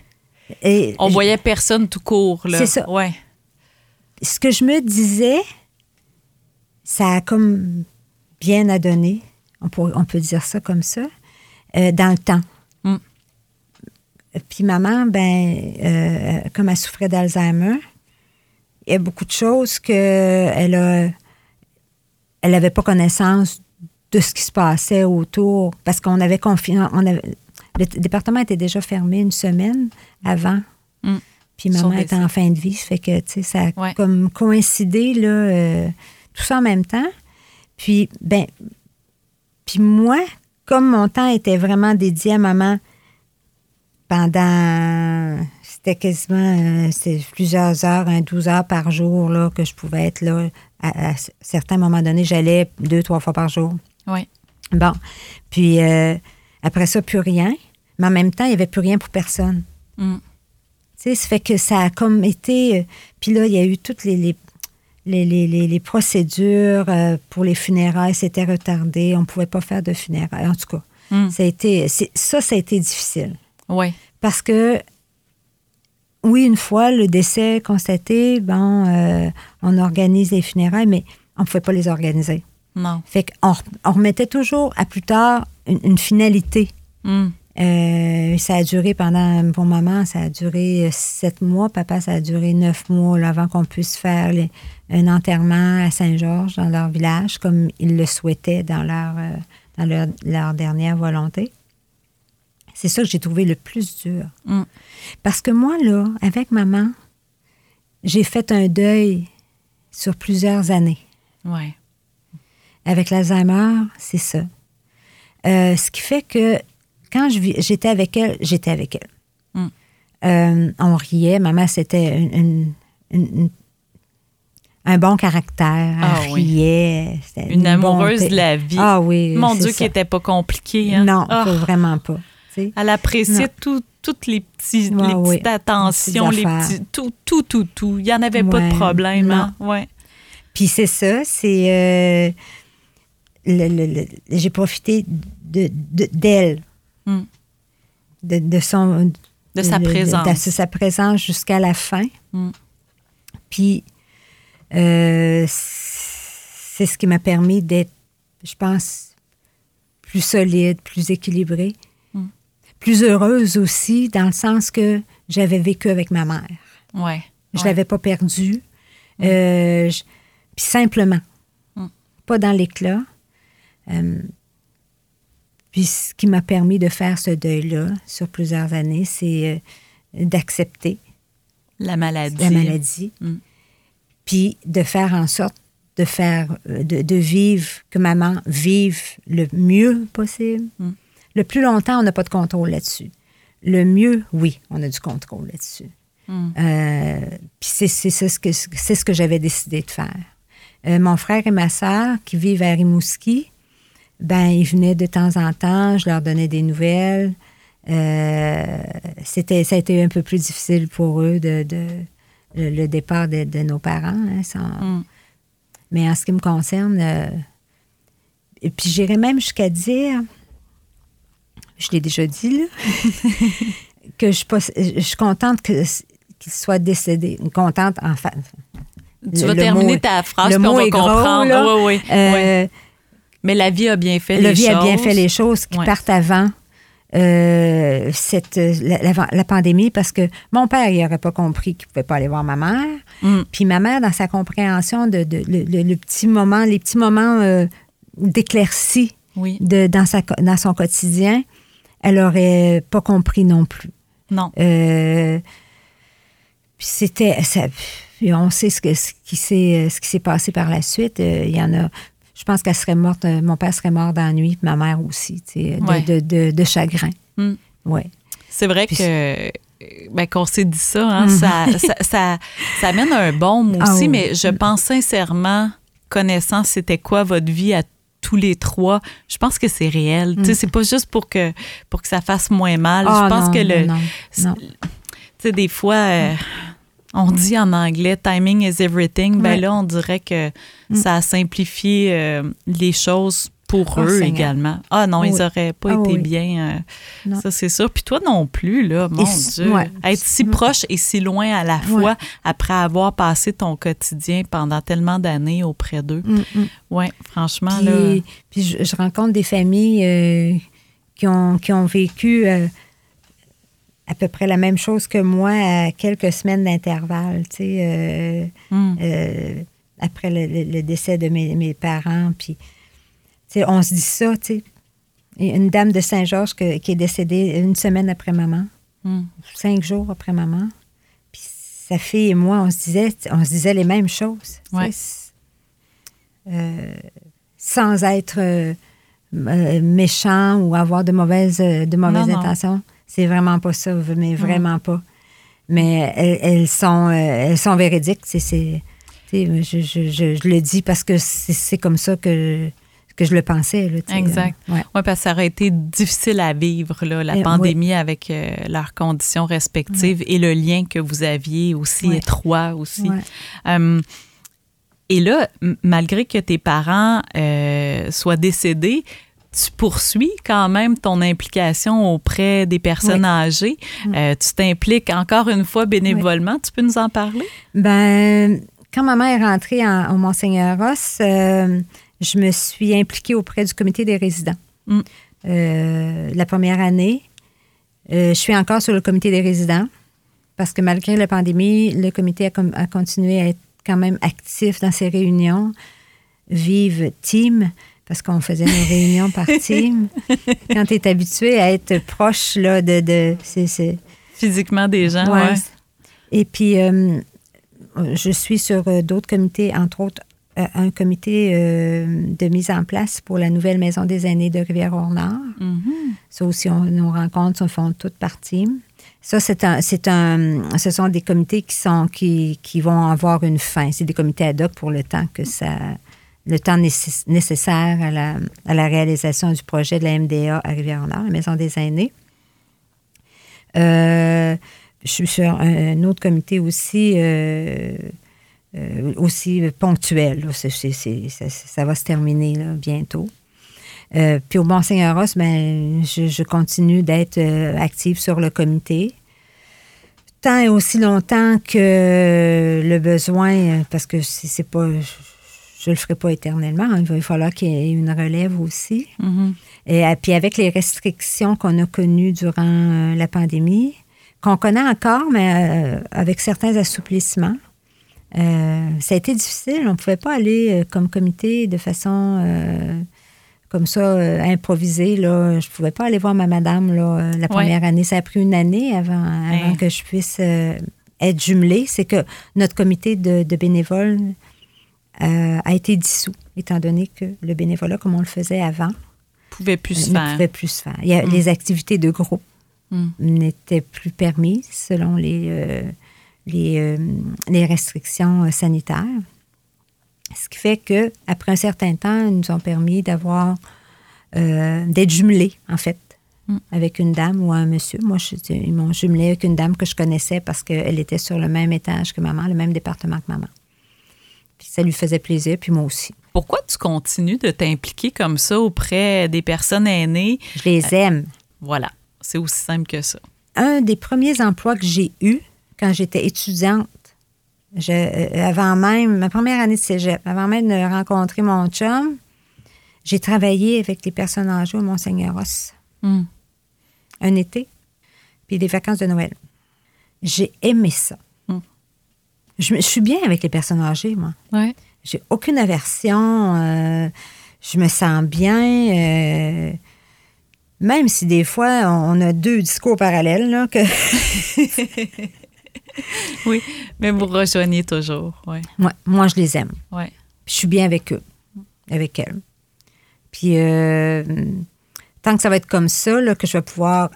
Et On je- voyait personne tout court, là. C'est ça. Ouais. ce que je me disais, ça a comme bien à donner. On peut dire ça comme ça. euh, dans le temps. Mm. Puis maman, ben, euh, comme elle souffrait d'Alzheimer, il y a beaucoup de choses qu'elle a. Elle n'avait pas connaissance de ce qui se passait autour parce qu'on avait. On avait, le département était déjà fermé une semaine avant. Mm. Puis maman était en fin de vie. Ça fait que, tu sais, ça a Ouais. comme coïncidé, là, euh, tout ça en même temps. Puis, ben, puis moi, comme mon temps était vraiment dédié à maman pendant. C'était quasiment euh, c'est plusieurs heures, un 12 heures par jour là, que je pouvais être là. À, à certains moments donnés, j'allais deux, trois fois par jour. Ouais. Bon. Puis euh, après ça, plus rien. Mais en même temps, il n'y avait plus rien pour personne. Mm. Tu sais, ça fait que ça a comme été. euh, puis là, il y a eu toutes les, les, les, les- les- les procédures pour les funérailles, c'était retardé. On ne pouvait pas faire de funérailles. En tout cas, Mm. ça, a été, ça, ça a été difficile. Ouais. Parce que, oui, une fois le décès constaté, bon, euh, on organise les funérailles, mais on ne pouvait pas les organiser. Non. Fait qu'on on remettait toujours à plus tard une, une finalité. Mm. Euh, ça a duré pendant, pour maman, ça a duré sept mois. Papa, ça a duré neuf mois là, avant qu'on puisse faire les- un enterrement à Saint-Georges, dans leur village, comme ils le souhaitaient dans leur, euh, dans leur, leur dernière volonté. C'est ça que j'ai trouvé le plus dur. Mm. Parce que moi, là, avec maman, j'ai fait un deuil sur plusieurs années. Ouais. Avec l'Alzheimer, c'est ça. Euh, ce qui fait que quand j'étais avec elle, j'étais avec elle. Mm. Euh, on riait. Maman, c'était une, une- une- une- un bon caractère. Elle Ah oui. riait. C'était Une amoureuse bonté. de la vie. Ah oui. Mon Dieu, qui était pas compliqué. Hein? Non, Ah, vraiment pas. Sais. elle appréciait tout- toutes les, petits, Ouais, les oui. petites attentions, Les petits, tout, tout, tout, tout. Il n'y en avait pas de problème. Hein? Ouais. Puis c'est ça, c'est. euh, j'ai profité de- de- d'elle. Mm. De, de son. De sa présence. De, sa présence jusqu'à la fin. Mm. Puis, euh, c'est ce qui m'a permis d'être, je pense, plus solide, plus équilibrée. Plus heureuse aussi, dans le sens que j'avais vécu avec ma mère. Ouais. Je Ouais. l'avais pas perdu. Euh, je- puis simplement. Mm. pas dans l'éclat. Euh, puis ce qui m'a permis de faire ce deuil-là sur plusieurs années, c'est euh, d'accepter la maladie. La maladie. Mm. Puis de faire en sorte de faire, euh, de, vivre, que maman vive le mieux possible. Le plus longtemps, on n'a pas de contrôle là-dessus. Le mieux, oui, on a du contrôle là-dessus. Mm. Euh, puis c'est ce que, ce que j'avais décidé de faire. Euh, mon frère et ma sœur, qui vivent à Rimouski, ben ils venaient de temps en temps, je leur donnais des nouvelles. c'était, ça a été un peu plus difficile pour eux de, le, départ de, nos parents. Hein, mm. Mais en ce qui me concerne, euh, et puis j'irais même jusqu'à dire, je l'ai déjà dit, là, <laughs> que je, je, suis contente qu'il soit décédé. Contente, enfin. Tu vas terminer ta phrase, le mot va comprendre. oui, oui, euh, Mais la vie a bien fait les choses. La vie a bien fait les choses qui partent avant euh, cette, la, pandémie parce que mon père, il n'aurait pas compris qu'il ne pouvait pas aller voir ma mère. Mm. Puis ma mère, dans sa compréhension de, le, petit moment, les petits moments euh, d'éclaircie dans, sa, dans son quotidien, elle n'aurait pas compris non plus. Non. Euh, puis c'était. on sait ce, ce qui s'est passé par la suite. Il y en a je pense qu'elle serait morte, euh, mon père serait mort d'ennui, ma mère aussi, de, de, de, chagrin. Hmm. Ouais. C'est vrai que ben, qu'on s'est dit ça, hein, ça, ça, ça, ça, amène un bon ah aussi, mais je pense sincèrement, connaissant c'était quoi votre vie à tous les trois, je pense que c'est réel. Tu sais, hmm. c'est pas juste pour que, pour que ça fasse moins mal. je ah pense que le. Non, Tu sais, des fois. Euh, on dit en anglais timing is everything. Ben là, on dirait que mm. ça a simplifié euh, les choses pour oh, eux également. Ah non, ils n'auraient pas ah été bien. Euh, ça, c'est sûr. Puis toi non plus, là, mon Dieu. Être si mm. proche et si loin à la fois après avoir passé ton quotidien pendant tellement d'années auprès d'eux. Mm, oui, franchement, puis, là. Puis je, rencontre des familles euh, qui, ont, qui ont vécu à peu près la même chose que moi à quelques semaines d'intervalle, tu sais, euh, euh, après le, décès de mes, parents. Puis, on se dit ça, tu sais. Une dame de Saint-Georges qui est décédée une semaine après maman, hmm. cinq jours après maman. Puis sa fille et moi, on se disait, on se disait les mêmes choses. Euh, sans être méchant ou avoir de mauvaises, de mauvaises intentions. C'est vraiment pas ça, mais vraiment pas. Mais elles, sont, euh, elles sont véridiques. C'est, je, je, je, le dis parce que c'est comme ça que, que je le pensais. exact. Oui, parce que ça aurait été difficile à vivre, là, la eh, pandémie avec euh, leurs conditions respectives et le lien que vous aviez aussi étroit aussi. Hum, et là, malgré que tes parents euh, soient décédés, tu poursuis quand même ton implication auprès des personnes âgées. Mm. Euh, tu t'impliques encore une fois bénévolement. Tu peux nous en parler? Ben, quand ma mère est rentrée en, au Monseigneur Ross, euh, je me suis impliquée auprès du comité des résidents. Mm. Euh, la première année, je suis encore sur le comité des résidents parce que malgré la pandémie, le comité a, a continué à être quand même actif dans ses réunions. Vive Team parce qu'on faisait nos réunions par <laughs> team. Quand tu es habitué à être proche là, de. de Physiquement des gens, ouais. Et puis, euh, je suis sur euh, d'autres comités, entre autres, euh, un comité de mise en place pour la nouvelle maison des aînés de Rivière-au-Nord. Mm-hmm. Ça aussi, on, nos rencontres se font toutes par team. Ça, c'est un, un, ce sont des comités qui, sont, qui, qui vont avoir une fin. C'est des comités ad hoc pour le temps que ça, le temps nécessaire à la, à la, réalisation du projet de la MDA à Rivière-Nord, la Maison des aînés. Euh, je suis sur un, autre comité aussi, euh, euh, aussi ponctuel. ça, va se terminer bientôt. puis au Monseigneur Ross, ben, je, je continue d'être active sur le comité tant et aussi longtemps que le besoin, parce que c'est pas, je ne le ferai pas éternellement. Il va falloir qu'il y ait une relève aussi. Mm-hmm. Et euh, puis avec les restrictions qu'on a connues durant euh, la pandémie, qu'on connaît encore, mais euh, avec certains assouplissements, Euh, ça a été difficile. On ne pouvait pas aller euh, comme comité de façon euh, comme ça, improvisée. Là. Je ne pouvais pas aller voir ma madame là, la première année. Ça a pris une année avant, avant que je puisse être jumelée. C'est que notre comité de, de bénévoles a été dissous, étant donné que le bénévolat, comme on le faisait avant, Pouvait plus se ne faire. pouvait plus se faire. Il y a, Mm. Les activités de groupe Mm. n'étaient plus permises selon les, euh, les, euh, les restrictions euh, sanitaires. Ce qui fait que après un certain temps, ils nous ont permis d'avoir euh, d'être jumelés, en fait, Mm. avec une dame ou un monsieur. Moi, je- ils m'ont jumelé avec une dame que je connaissais parce qu'elle était sur le même étage que maman, le même département que maman. Puis ça lui faisait plaisir, puis moi aussi. Pourquoi tu continues de t'impliquer comme ça auprès des personnes aînées? Je les aime. Voilà, c'est aussi simple que ça. un des premiers emplois que j'ai eu quand j'étais étudiante, je- euh, avant même, ma première année de cégep, avant même de rencontrer mon chum, j'ai travaillé avec les personnes âgées au Mont-Seigneur-Ross, Mm. un été, puis des vacances de Noël. J'ai aimé ça. Mm. Je, suis bien avec les personnes âgées, moi. Ouais. J'ai aucune aversion. euh, je me sens bien. euh, même si des fois, on a deux discours parallèles, là, que <laughs> <laughs> Oui, mais vous rejoignez toujours. Ouais. moi, moi, je les aime. Ouais. Je suis bien avec eux, avec elles. Puis, euh, tant que ça va être comme ça, là, que je vais pouvoir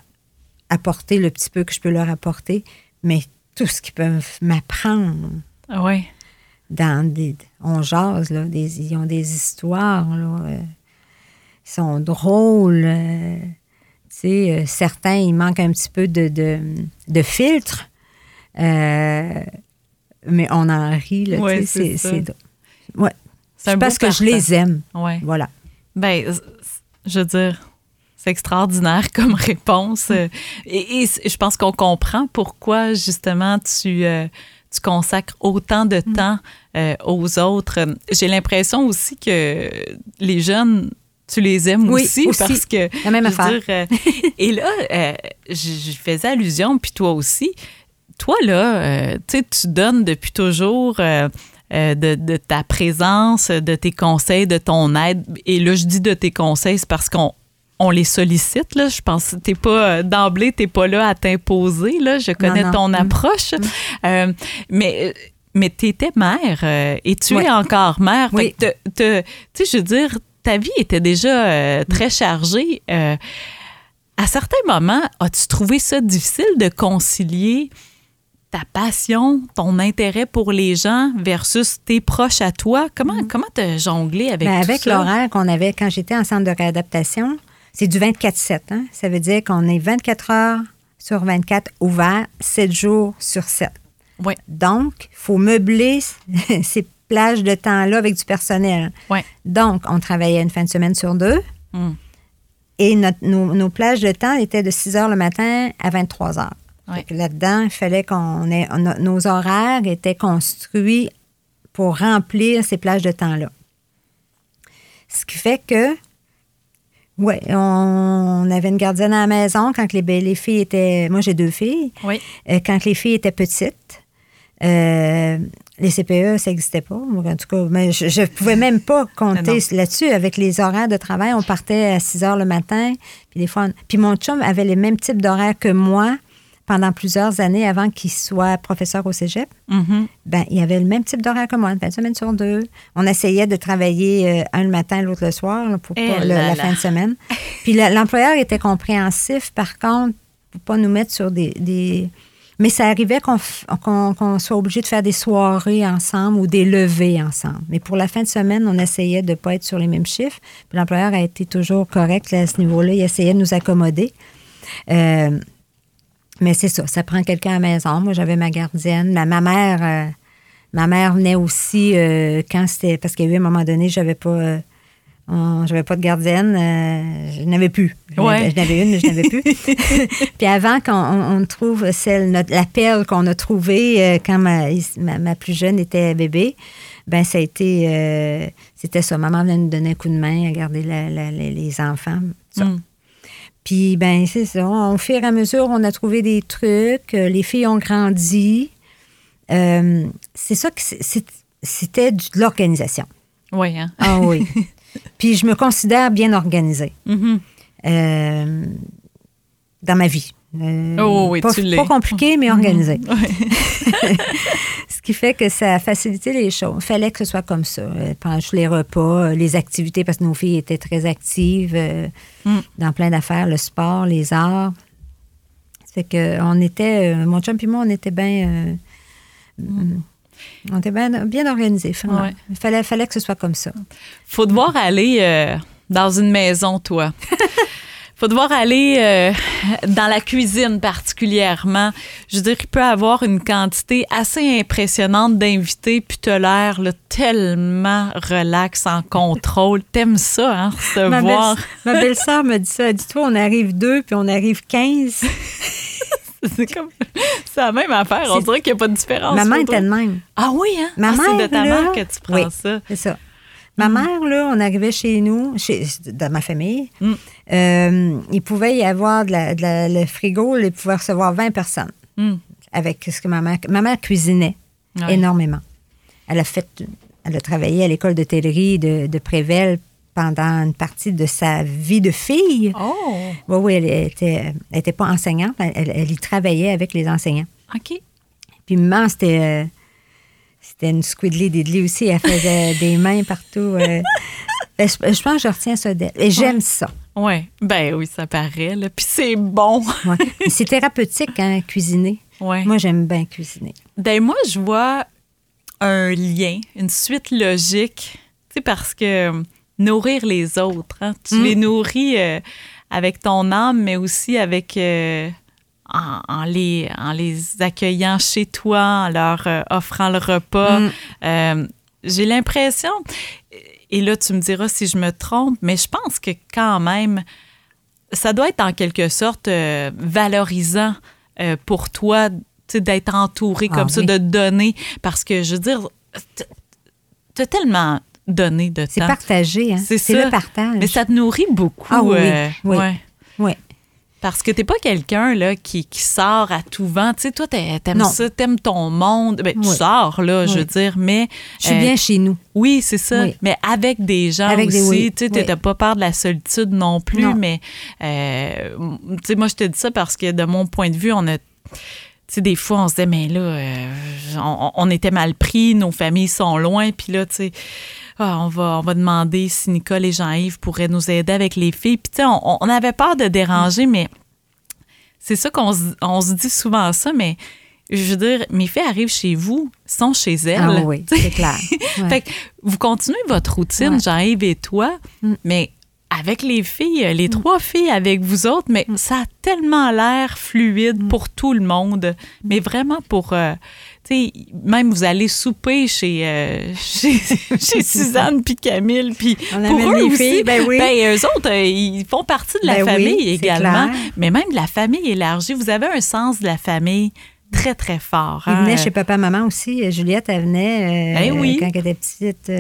apporter le petit peu que je peux leur apporter, mais tout ce qu'ils peuvent m'apprendre Ah ouais. dans des. On jase, là, des, ils ont des histoires, là. euh, ils sont drôles. euh, tu sais, certains, il manque un petit peu de, de, de filtre. Euh, mais on en rit, là. Ouais, c'est c'est- c'est- ouais. Parce que je les aime. Ouais. Voilà. Ben, je veux dire, c'est extraordinaire <laughs> comme réponse. Euh, Et, je pense qu'on comprend pourquoi, justement, tu, euh, tu consacres autant de temps euh, aux autres. J'ai l'impression aussi que les jeunes, tu les aimes Oui, aussi, aussi. parce que. La même affaire. dire, euh, et là, je faisais allusion, puis toi aussi. Toi, là, euh, tu sais, tu donnes depuis toujours euh, euh, de, de ta présence, de tes conseils, de ton aide. Et là, je dis de tes conseils, c'est parce qu'on on les sollicite. Là. Je pense que t'es pas d'emblée, t'es pas là à t'imposer. Là. Je connais non. ton Mm. approche. Euh, mais mais tu étais mère et tu es encore mère. Fait que tu sais, je veux dire, ta vie était déjà euh, très chargée. Euh, à certains moments, as-tu trouvé ça difficile de concilier ta passion, ton intérêt pour les gens versus tes proches à toi? Comment comment t'as jonglé avec Ben, tout avec ça? l'horaire qu'on avait quand j'étais en centre de réadaptation, c'est du 24-7. Hein? Ça veut dire qu'on est 24 heures sur 24 ouvert, 7 jours sur 7. Ouais. Donc, il faut meubler <laughs> ces plages de temps-là avec du personnel. Donc, on travaillait une fin de semaine sur deux Mm. et notre- nos, nos plages de temps étaient de 6 heures le matin à 23 heures. Ouais. Là-dedans, il fallait qu'on ait. on a- nos horaires étaient construits pour remplir ces plages de temps-là. Ce qui fait que, oui, on, avait une gardienne à la maison quand les, les filles étaient. Moi, j'ai deux filles. Oui. Euh, quand les filles étaient petites, euh, les CPE, ça n'existait pas. En tout cas, mais je ne pouvais même pas <laughs> compter là-dessus. Avec les horaires de travail, on partait à 6 heures le matin. Puis des fois, on- puis mon chum avait les mêmes types d'horaires que moi pendant plusieurs années avant qu'il soit professeur au cégep. Mhm. Ben, il avait le même type d'horaire que moi, une fin de semaine sur deux. On essayait de travailler euh, un le matin, l'autre le soir, là, pour Eh pas le- là la là. fin de semaine. <laughs> Puis le- l'employeur était compréhensif, par contre, pour pas nous mettre sur des... des- Mais ça arrivait qu'on qu'on soit obligé de faire des soirées ensemble ou des levées ensemble. Mais pour la fin de semaine, on essayait de ne pas être sur les mêmes chiffres. Puis l'employeur a été toujours correct à ce niveau-là. Il essayait de nous accommoder. Euh, mais c'est ça, ça prend quelqu'un à la maison. Moi, j'avais ma gardienne. Ma, ma mère, euh, ma mère venait aussi euh, quand c'était. Parce qu'il y a eu un moment donné, j'avais pas. euh, j'avais pas de gardienne, je n'avais plus. J'en Ouais. avais- J'en avais une, mais je n'avais plus. <laughs> Puis avant qu'on on, trouve celle, notre, la perle qu'on a trouvée quand ma, ma, ma plus jeune était bébé, ben ça a été, c'était ça. Maman venait nous donner un coup de main à garder la- la- les, les enfants. ça. Mm. Puis, ben, c'est ça. Au fur et à mesure, on a trouvé des trucs. Euh, Les filles ont grandi. euh, c'est ça que c'était de l'organisation. Oui, hein? Ah oui. <laughs> Puis je me considère bien organisée Mm-hmm. euh, dans ma vie. Euh, Oh oui, pas, tu l'es. pas compliqué, mais organisée. <laughs> Ouais. <laughs> Ce qui fait que ça a facilité les choses. Il fallait que ce soit comme ça. Euh, Pendant les repas, euh, les activités, parce que nos filles étaient très actives euh, Mm. dans plein d'affaires, le sport, les arts. C'est que on était, euh, mon chum et moi, on était bien, euh, mm, on était bien, bien organisés. Ouais. Il fallait, fallait que ce soit comme ça. Faut devoir aller dans une maison, toi. <laughs> Faut devoir aller euh, dans la cuisine particulièrement. Je veux dire, il peut avoir une quantité assez impressionnante d'invités, puis t'as l'air tellement relax, en contrôle. T'aimes ça, hein, Ma voir. belle- ma belle-sœur me dit ça. Elle dit, toi, on arrive deux, puis on arrive 15. <laughs> C'est comme c'est la même affaire. On dirait qu'il n'y a pas de différence. Maman était de même. Ah oui, hein? Ma Ah, c'est de ta là, mère que tu prends oui. ça. C'est ça. Ma mère, là, on arrivait chez nous, chez, dans ma famille. Mm. euh, il pouvait y avoir de la, de la- le frigo, il pouvait recevoir 20 personnes Hum. avec ce que ma mère. Ma mère cuisinait énormément. Elle a fait. Elle a travaillé à l'école d'hôtellerie de, de Prével pendant une partie de sa vie de fille. Oh, Oui, oui, elle était, elle était pas enseignante, elle, elle- elle y travaillait avec les enseignants. OK. Puis maman, c'était euh, c'était une squiddly diddly aussi. Elle faisait <laughs> des mains partout. euh. Ben, je, je pense que je retiens ça d'elle. Et j'aime ça. Ouais. Ben oui, ça paraît. Là. Puis c'est bon. <laughs> Ouais. C'est thérapeutique, hein, cuisiner. Ouais. Moi, j'aime bien cuisiner. Ben moi, je vois un lien, une suite logique, tu sais, parce que euh, nourrir les autres, hein, tu Mm. les nourris euh, avec ton âme, mais aussi avec euh, en, en les, en les accueillant chez toi, en leur euh, offrant le repas. Mm. Euh, J'ai l'impression, et là tu me diras si je me trompe, mais je pense que quand même, ça doit être en quelque sorte euh, valorisant pour toi tu d'être entouré Ah comme ça, de donner. Parce que, je veux dire, t- t'as tellement donné de C'est temps. partagé, hein. C'est C'est le partage. Mais ça te nourrit beaucoup. Ah oui, oui. ouais. Oui. Parce que t'es pas quelqu'un là qui, qui sort à tout vent. Tu sais, toi, t'a- t'aimes ça, t'aimes ton monde. Ben, Tu sors, là, je veux dire, mais... Je suis euh, bien chez nous. Oui, c'est ça. Oui. Mais avec des gens Avec aussi. Tu sais, t'as pas peur de la solitude non plus. Non. Mais, euh, tu sais, moi, je te dis ça parce que de mon point de vue, on a. Tu sais, des fois, on se disait, mais là, euh, on, on était mal pris, nos familles sont loin. Puis là, tu sais, ah, on, va, on va demander si Nicole et Jean-Yves pourraient nous aider avec les filles. Puis, tu sais, on, on avait peur de déranger, mais c'est ça qu'on se, on se dit souvent ça, mais je veux dire, mes filles arrivent chez vous, sont chez elles. Ah oui, <laughs> c'est clair. Ouais. fait que vous continuez votre routine, Ouais. Jean-Yves et toi, Mm. mais avec les filles, les trois filles avec vous autres, mais Mm. ça a tellement l'air fluide pour tout le monde, mais vraiment pour... euh, sais, même vous allez souper chez, euh, <laughs> chez, chez Suzanne puis Camille, puis pour eux les aussi, filles, ben oui. ben, eux autres, euh, ils font partie de la Ben oui, famille également, mais même de la famille élargie. Vous avez un sens de la famille très, très fort. Ils hein. venaient chez papa-maman aussi. Euh, Juliette, elle venait euh, oui. quand elle était petite.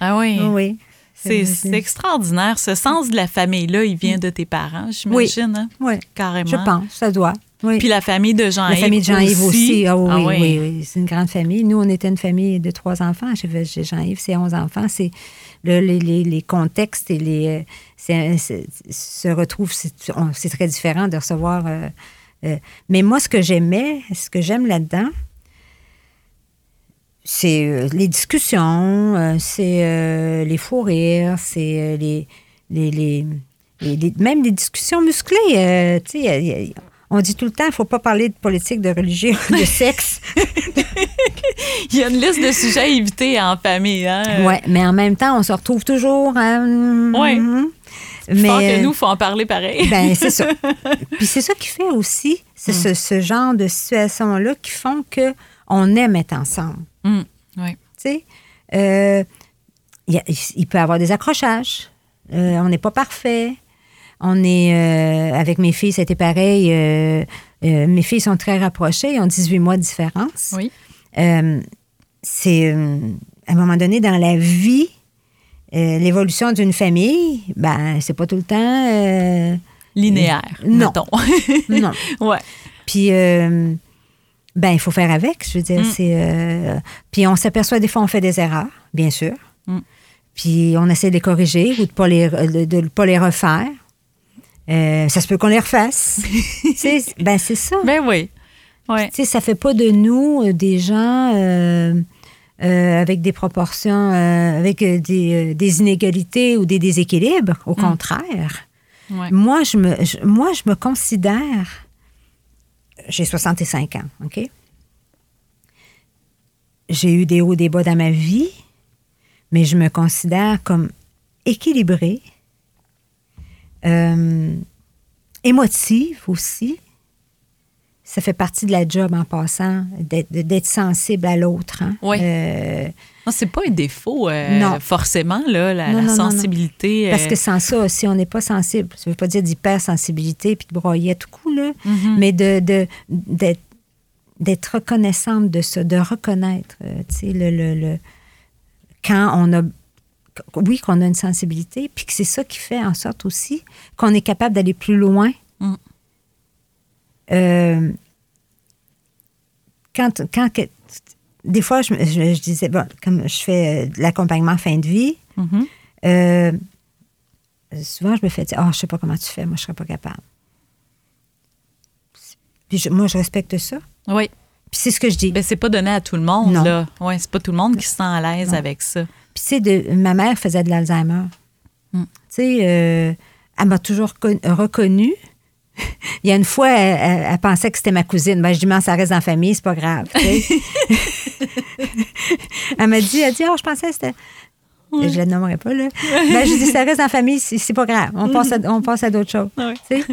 Ah oui. oui. C'est extraordinaire. Ce sens de la famille-là, il vient de tes parents, j'imagine, hein? Oui, carrément. je pense, ça doit. Oui. Puis la famille de La Jean-Yves famille de Jean-Yves aussi. Ah oui, Ah oui, oui, oui. C'est une grande famille. Nous, on était une famille de trois enfants. Jean-Yves, c'est 11 enfants. C'est le- les, les- les contextes et les euh, se retrouvent. C'est très différent de recevoir. euh, euh, mais moi, ce que j'aimais, ce que j'aime là-dedans, c'est euh, les discussions, c'est les fous rires, c'est les, les, même les discussions musclées. tu sais, on dit tout le temps, il ne faut pas parler de politique, de religion, <laughs> de sexe. <laughs> Il y a une liste de sujets à éviter en famille. Hein? ouais, mais en même temps, on se retrouve toujours. hein, Ouais. Mais Fort que euh, nous, il faut en parler pareil. ben, c'est ça. <laughs> Puis c'est ça qui fait aussi, c'est ce, ce genre de situation-là qui font que on aime être ensemble. Hum, oui. Tu sais, euh, il peut y avoir des accrochages. Euh, on n'est pas parfait. On est euh, avec mes filles, c'était pareil. euh, euh, mes filles sont très rapprochées, ils ont 18 mois de différence. Oui. C'est à un moment donné dans la vie, l'évolution d'une famille, ben c'est pas tout le temps. Linéaire, Non. mettons. <laughs> non. ouais. Puis Ben, il faut faire avec, je veux dire. Mm. c'est euh, puis on s'aperçoit des fois, on fait des erreurs, bien sûr. Mm. Puis on essaie de les corriger ou de ne pas, les- de, de pas les refaire. Euh, ça se peut qu'on les refasse. <laughs> Ben, c'est ça. Ben oui. Ouais. Tu sais, ça fait pas de nous euh, des gens euh, euh, avec des proportions, avec des, des inégalités ou des déséquilibres. Au contraire. Ouais. Moi, je me, je- moi, je me considère. J'ai 65 ans, OK? J'ai eu des hauts et des bas dans ma vie, mais je me considère comme équilibrée, euh, émotive aussi. Ça fait partie de la job en passant, d'être d'être sensible à l'autre. hein. Oui. Euh, Non, c'est pas un défaut, euh, Non. forcément, là, la, Non, la non, non, non. sensibilité. Parce euh, que sans ça, si on n'est pas sensible, ça ne veut pas dire d'hypersensibilité puis de broyer à tout coup, là, Mhm. mais de, de- d'être, d'être reconnaissante de ça, de reconnaître, tu sais, le, le- le- quand on a, oui, qu'on a une sensibilité, puis que c'est ça qui fait en sorte aussi qu'on est capable d'aller plus loin. Mm. Euh, quand, quand que- des fois, je, je- je disais, bon, comme je fais euh, de l'accompagnement fin de vie, Mhm. euh, souvent, je me fais dire, ah, je sais pas comment tu fais, moi, je serais pas capable. Puis je- moi, je respecte ça. Oui. Puis c'est ce que je dis. Ben, c'est pas donné à tout le monde, Non. là. Ouais, c'est pas tout le monde qui se sent à l'aise avec ça. Puis tu sais, de- ma mère faisait de l'Alzheimer. Mm. Tu sais, euh, elle m'a toujours con- reconnue. <laughs> Il y a une fois, elle, elle- elle pensait que c'était ma cousine. Ben, je dis, mais ça reste dans la famille, c'est pas grave. <laughs> elle m'a dit, elle dit, oh, je pensais que c'était. Je la nommerai pas, là. Ben, je dis, ça reste dans la famille, c'est c'est pas grave. On passe à, <laughs> on passe à d'autres choses. Sais?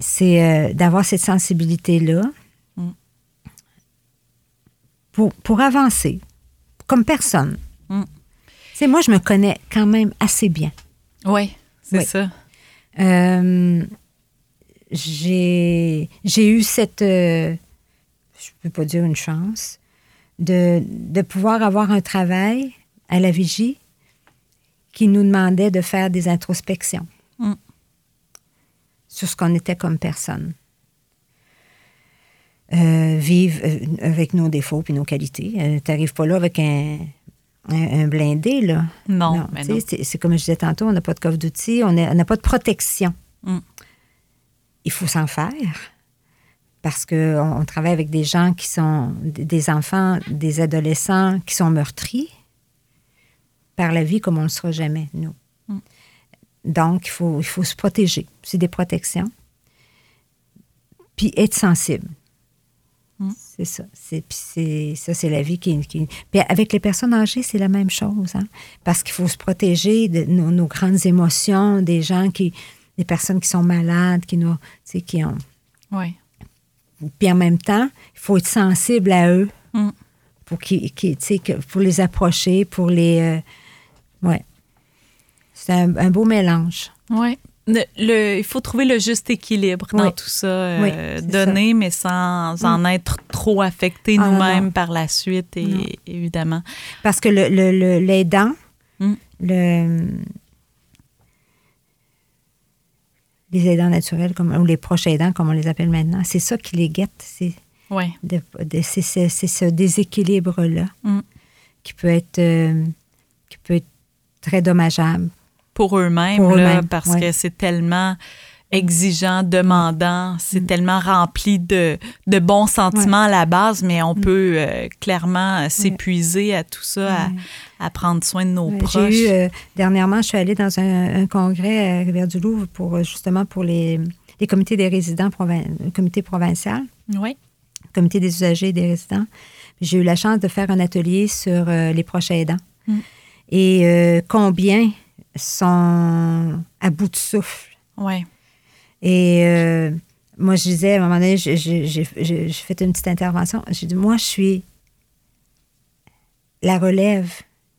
C'est euh, d'avoir cette sensibilité-là Mm. pour, pour avancer, comme personne. Mm. Tu sais, moi, je me connais quand même assez bien. Oui, c'est Oui. ça. Euh, j'ai eu cette, euh, je peux pas dire une chance, de, de pouvoir avoir un travail à la vigie qui nous demandait de faire des introspections Mm. sur ce qu'on était comme personne. Euh, vivre avec nos défauts puis nos qualités. Euh, T'arrives pas là avec un, un, blindé, là. Non, mais tu sais, non. C'est, comme je disais tantôt, on n'a pas de coffre d'outils, on n'a pas de protection. Mm. Il faut s'en faire parce qu'on on travaille avec des gens qui sont des- des enfants, des adolescents qui sont meurtris par la vie comme on ne le sera jamais, nous. Mm. Donc, il faut, il faut se protéger. C'est des protections. Puis être sensible. Mm. C'est ça. C'est, puis c'est, ça, c'est la vie qui, qui- Puis avec les personnes âgées, c'est la même chose. hein. Parce qu'il faut se protéger de nos, nos grandes émotions, des gens qui. des personnes qui sont malades, qui, nous, tu sais, qui ont. Oui. Puis en même temps, il faut être sensible à eux Mm. pour, qu'ils, qu'ils- tu sais, que- pour les approcher, pour les. euh, ouais. C'est un, un beau mélange. Oui. Le, il faut trouver le juste équilibre dans tout ça. euh, Oui, donner, mais sans en être trop affecté Ah, nous-mêmes par la suite, et, évidemment. Parce que le, le, le- l'aidant, Mm. le, les aidants naturels, comme, ou les proches aidants, comme on les appelle maintenant, c'est ça qui les guette. C'est, ce déséquilibre-là Mm. qui, peut être, euh, qui peut être très dommageable. Pour eux-mêmes, Pour là, parce ouais. que c'est tellement exigeant, demandant, c'est tellement rempli de, de bons sentiments à la base, mais on peut euh, clairement euh, s'épuiser à tout ça, à- Ouais. à, prendre soin de nos proches. J'ai eu, euh, dernièrement, je suis allée dans un, un congrès à Rivière-du-Loup pour, euh, justement, pour les, les comités des résidents, provin- comité provincial. Oui. comité des usagers et des résidents. J'ai eu la chance de faire un atelier sur euh, les proches aidants. Mm. Et combien sont à bout de souffle. Oui. Et euh, moi, je disais, à un moment donné, j'ai- fait une petite intervention. J'ai dit, moi, je suis la relève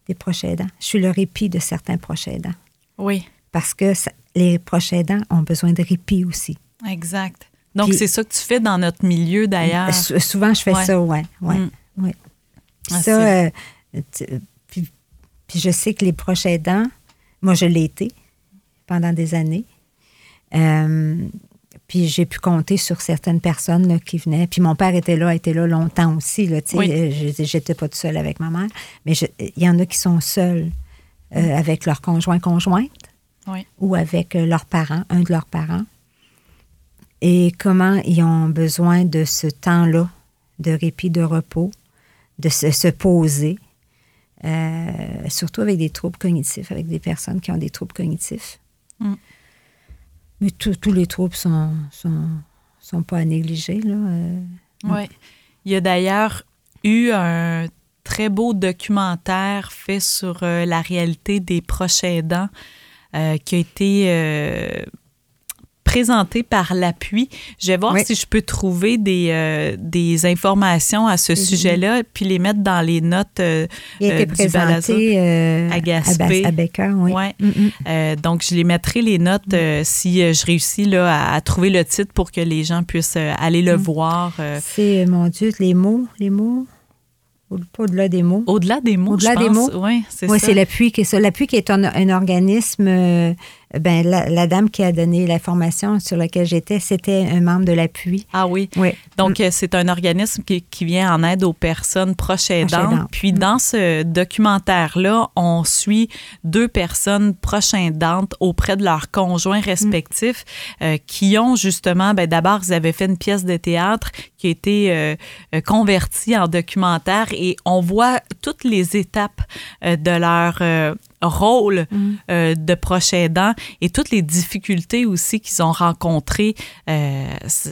des proches aidants. Je suis le répit de certains proches aidants. Oui. Parce que ça- les proches aidants ont besoin de répit aussi. Exact. Donc, c'est ça que tu fais dans notre milieu, d'ailleurs. Sou- Souvent, je fais Ouais. ça, ouais. ouais, Mm. ouais. Puis Ah, ça, euh, puis je sais que les proches aidants, moi, je l'ai été pendant des années. Euh, Puis j'ai pu compter sur certaines personnes là, qui venaient. Puis mon père était là, était là longtemps aussi. Là. Oui. Euh, je- J'étais pas toute seule avec ma mère. Mais il y en a qui sont seuls euh, avec leur conjoint conjointe Oui. ou avec leurs parents, un de leurs parents. Et comment ils ont besoin de ce temps-là de répit, de repos, de se, se poser, euh, surtout avec des troubles cognitifs, avec des personnes qui ont des troubles cognitifs. Mm. Mais tous les troubles sont, sont, sont pas à négliger. Là. euh. Oui. Il y a d'ailleurs eu un très beau documentaire fait sur euh, la réalité des proches aidants euh, qui a été présenté par l'appui. Je vais voir Oui. si je peux trouver des, euh, des informations à ce Mhm. sujet-là, puis les mettre dans les notes. euh, Il a euh, été du balado. présenté euh, à Gaspé. à, oui. Ouais. Mm, mm. Euh, donc, je les mettrai les notes euh, si euh, je réussis là, à, à trouver le titre pour que les gens puissent euh, aller le Mm. voir. euh, C'est, euh, mon Dieu, les mots, les mots, au-delà des mots? Au-delà des mots, Au-delà des mots? Oui, c'est ça. c'est l'appui qui est ça. L'appui qui est un, un organisme. euh, ben, la, la dame qui a donné la formation sur laquelle j'étais, c'était un membre de l'appui. Ah oui. Oui. Donc, euh, c'est un organisme qui, qui vient en aide aux personnes proches aidantes. Puis, Mm. dans ce documentaire-là, on suit deux personnes proches aidantes auprès de leurs conjoints respectifs euh, qui ont justement, ben, d'abord, ils avaient fait une pièce de théâtre qui a été euh, convertie en documentaire et on voit toutes les étapes euh, de leur rôle Mm. euh, de proche aidant et toutes les difficultés aussi qu'ils ont rencontrées. Euh,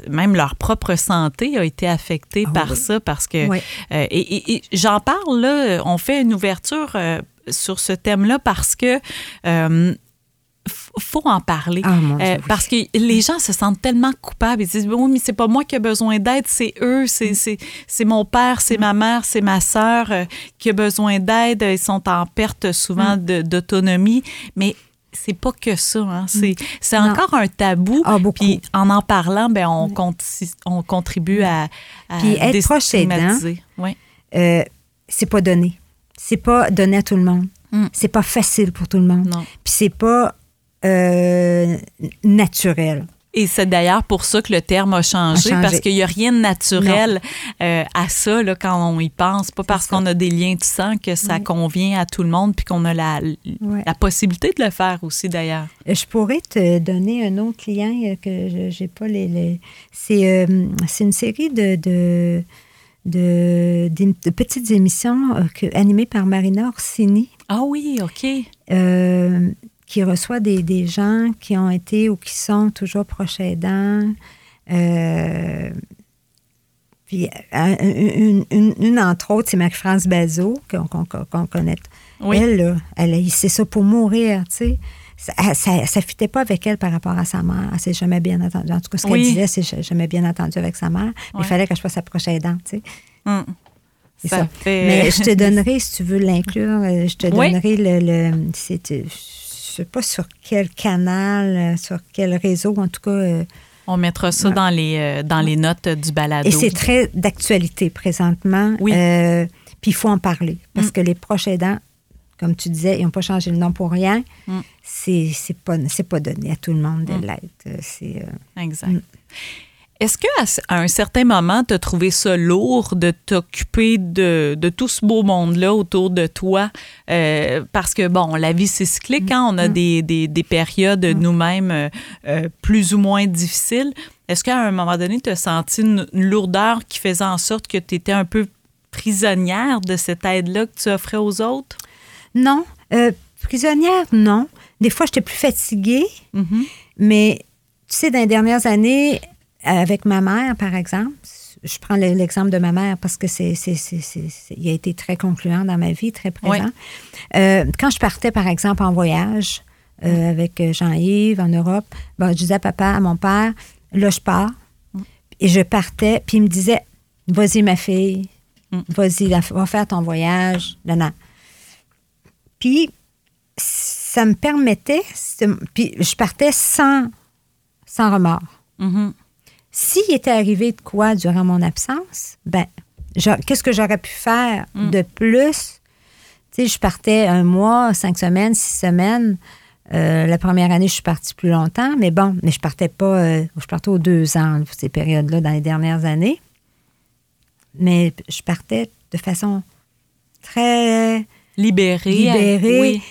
même leur propre santé a été affectée Ah par oui. ça parce que Oui. euh, et, et- et j'en parle là, on fait une ouverture sur ce thème-là parce que euh, faut en parler. Ah, Euh, parce que les gens se sentent tellement coupables. Ils disent, oui, mais c'est pas moi qui ai besoin d'aide, c'est eux, c'est, Mm. c'est, c'est mon père, c'est ma mère, c'est ma sœur euh, qui a besoin d'aide. Ils sont en perte Mm. souvent de- d'autonomie. Mais c'est pas que ça. Hein. C'est, encore un tabou. Ah. Puis en en parlant, ben, on, on contribue à, à Puis être proche aidant. Oui. Euh, c'est pas donné. C'est pas donné à tout le monde. Mm. C'est pas facile pour tout le monde. Non. Puis c'est pas euh, naturel. Et c'est d'ailleurs pour ça que le terme a changé, A changé. parce qu'il n'y a rien de naturel euh, à ça là, quand on y pense. Pas parce qu'on a des liens de sang que ça Oui. convient à tout le monde, puis qu'on a la, la possibilité de le faire aussi d'ailleurs. Euh, Je pourrais te donner un autre lien euh, que je j'ai pas les. les- C'est euh, une série de, de, de, petites émissions euh, que- animées par Marina Orsini. Ah oui, OK. Qui reçoit des, des gens qui ont été ou qui sont toujours proches aidants. Euh, puis, euh, une, une- une, entre autres, c'est Marie-France Bazot, qu'on qu'on- qu'on connaît. Oui. Elle, là, elle a c'est ça pour mourir, tu sais. Ça ça, ça fitait pas avec elle par rapport à sa mère. Elle s'est jamais bien entendue. En tout cas, ce qu'elle disait, c'est jamais bien entendu avec sa mère. Ouais. il fallait que je fasse sa proche aidante, tu sais. C'est Ça ça. fait- Mais je te donnerai, si tu veux l'inclure, euh, je te Oui. donnerai le. le sais pas sur quel canal, euh, sur quel réseau, en tout cas. euh, On mettra ça dans, les, euh, dans les notes du balado. et c'est très d'actualité présentement. Oui. Euh, puis il faut en parler. Parce Mm. que les proches aidants, comme tu disais, ils n'ont pas changé le nom pour rien. Mm. C'est, pas, pas donné à tout le monde de Mm. euh, Exact. Mm. Est-ce qu'à à un certain moment, tu as trouvé ça lourd de t'occuper de, de tout ce beau monde-là autour de toi? Euh, parce que, bon, la vie, c'est cyclique. hein? On a Mm. des, des- des périodes nous-mêmes euh, euh, plus ou moins difficiles. Est-ce qu'à un moment donné, tu as senti une, une lourdeur qui faisait en sorte que tu étais un peu prisonnière de cette aide-là que tu offrais aux autres? Non. Euh, prisonnière, non. Des fois, j'étais plus fatiguée. Mhm. Mais tu sais, dans les dernières années, avec ma mère, par exemple, je prends le- l'exemple de ma mère parce que c'est, c'est, c'est- c'est- c'est- il a été très concluant dans ma vie, très présent. Euh, quand je partais, par exemple, en voyage euh, avec Jean-Yves en Europe, bon, je disais à papa, à mon père, là, je pars. Et je partais, puis il me disait, vas-y, ma fille, Mm. vas-y, va faire ton voyage. Là, là. Puis, ça me permettait, puis je partais sans, sans remords. Mhm. S'il était arrivé de quoi durant mon absence, ben, qu'est-ce que j'aurais pu faire Mm. de plus? Tu sais, je partais un mois, cinq semaines, six semaines. Euh, la première année, je suis partie plus longtemps, mais bon, mais je partais pas, euh, je partais aux deux ans, ces périodes-là, dans les dernières années. Mais je partais de façon très Libérée. libérée. Oui.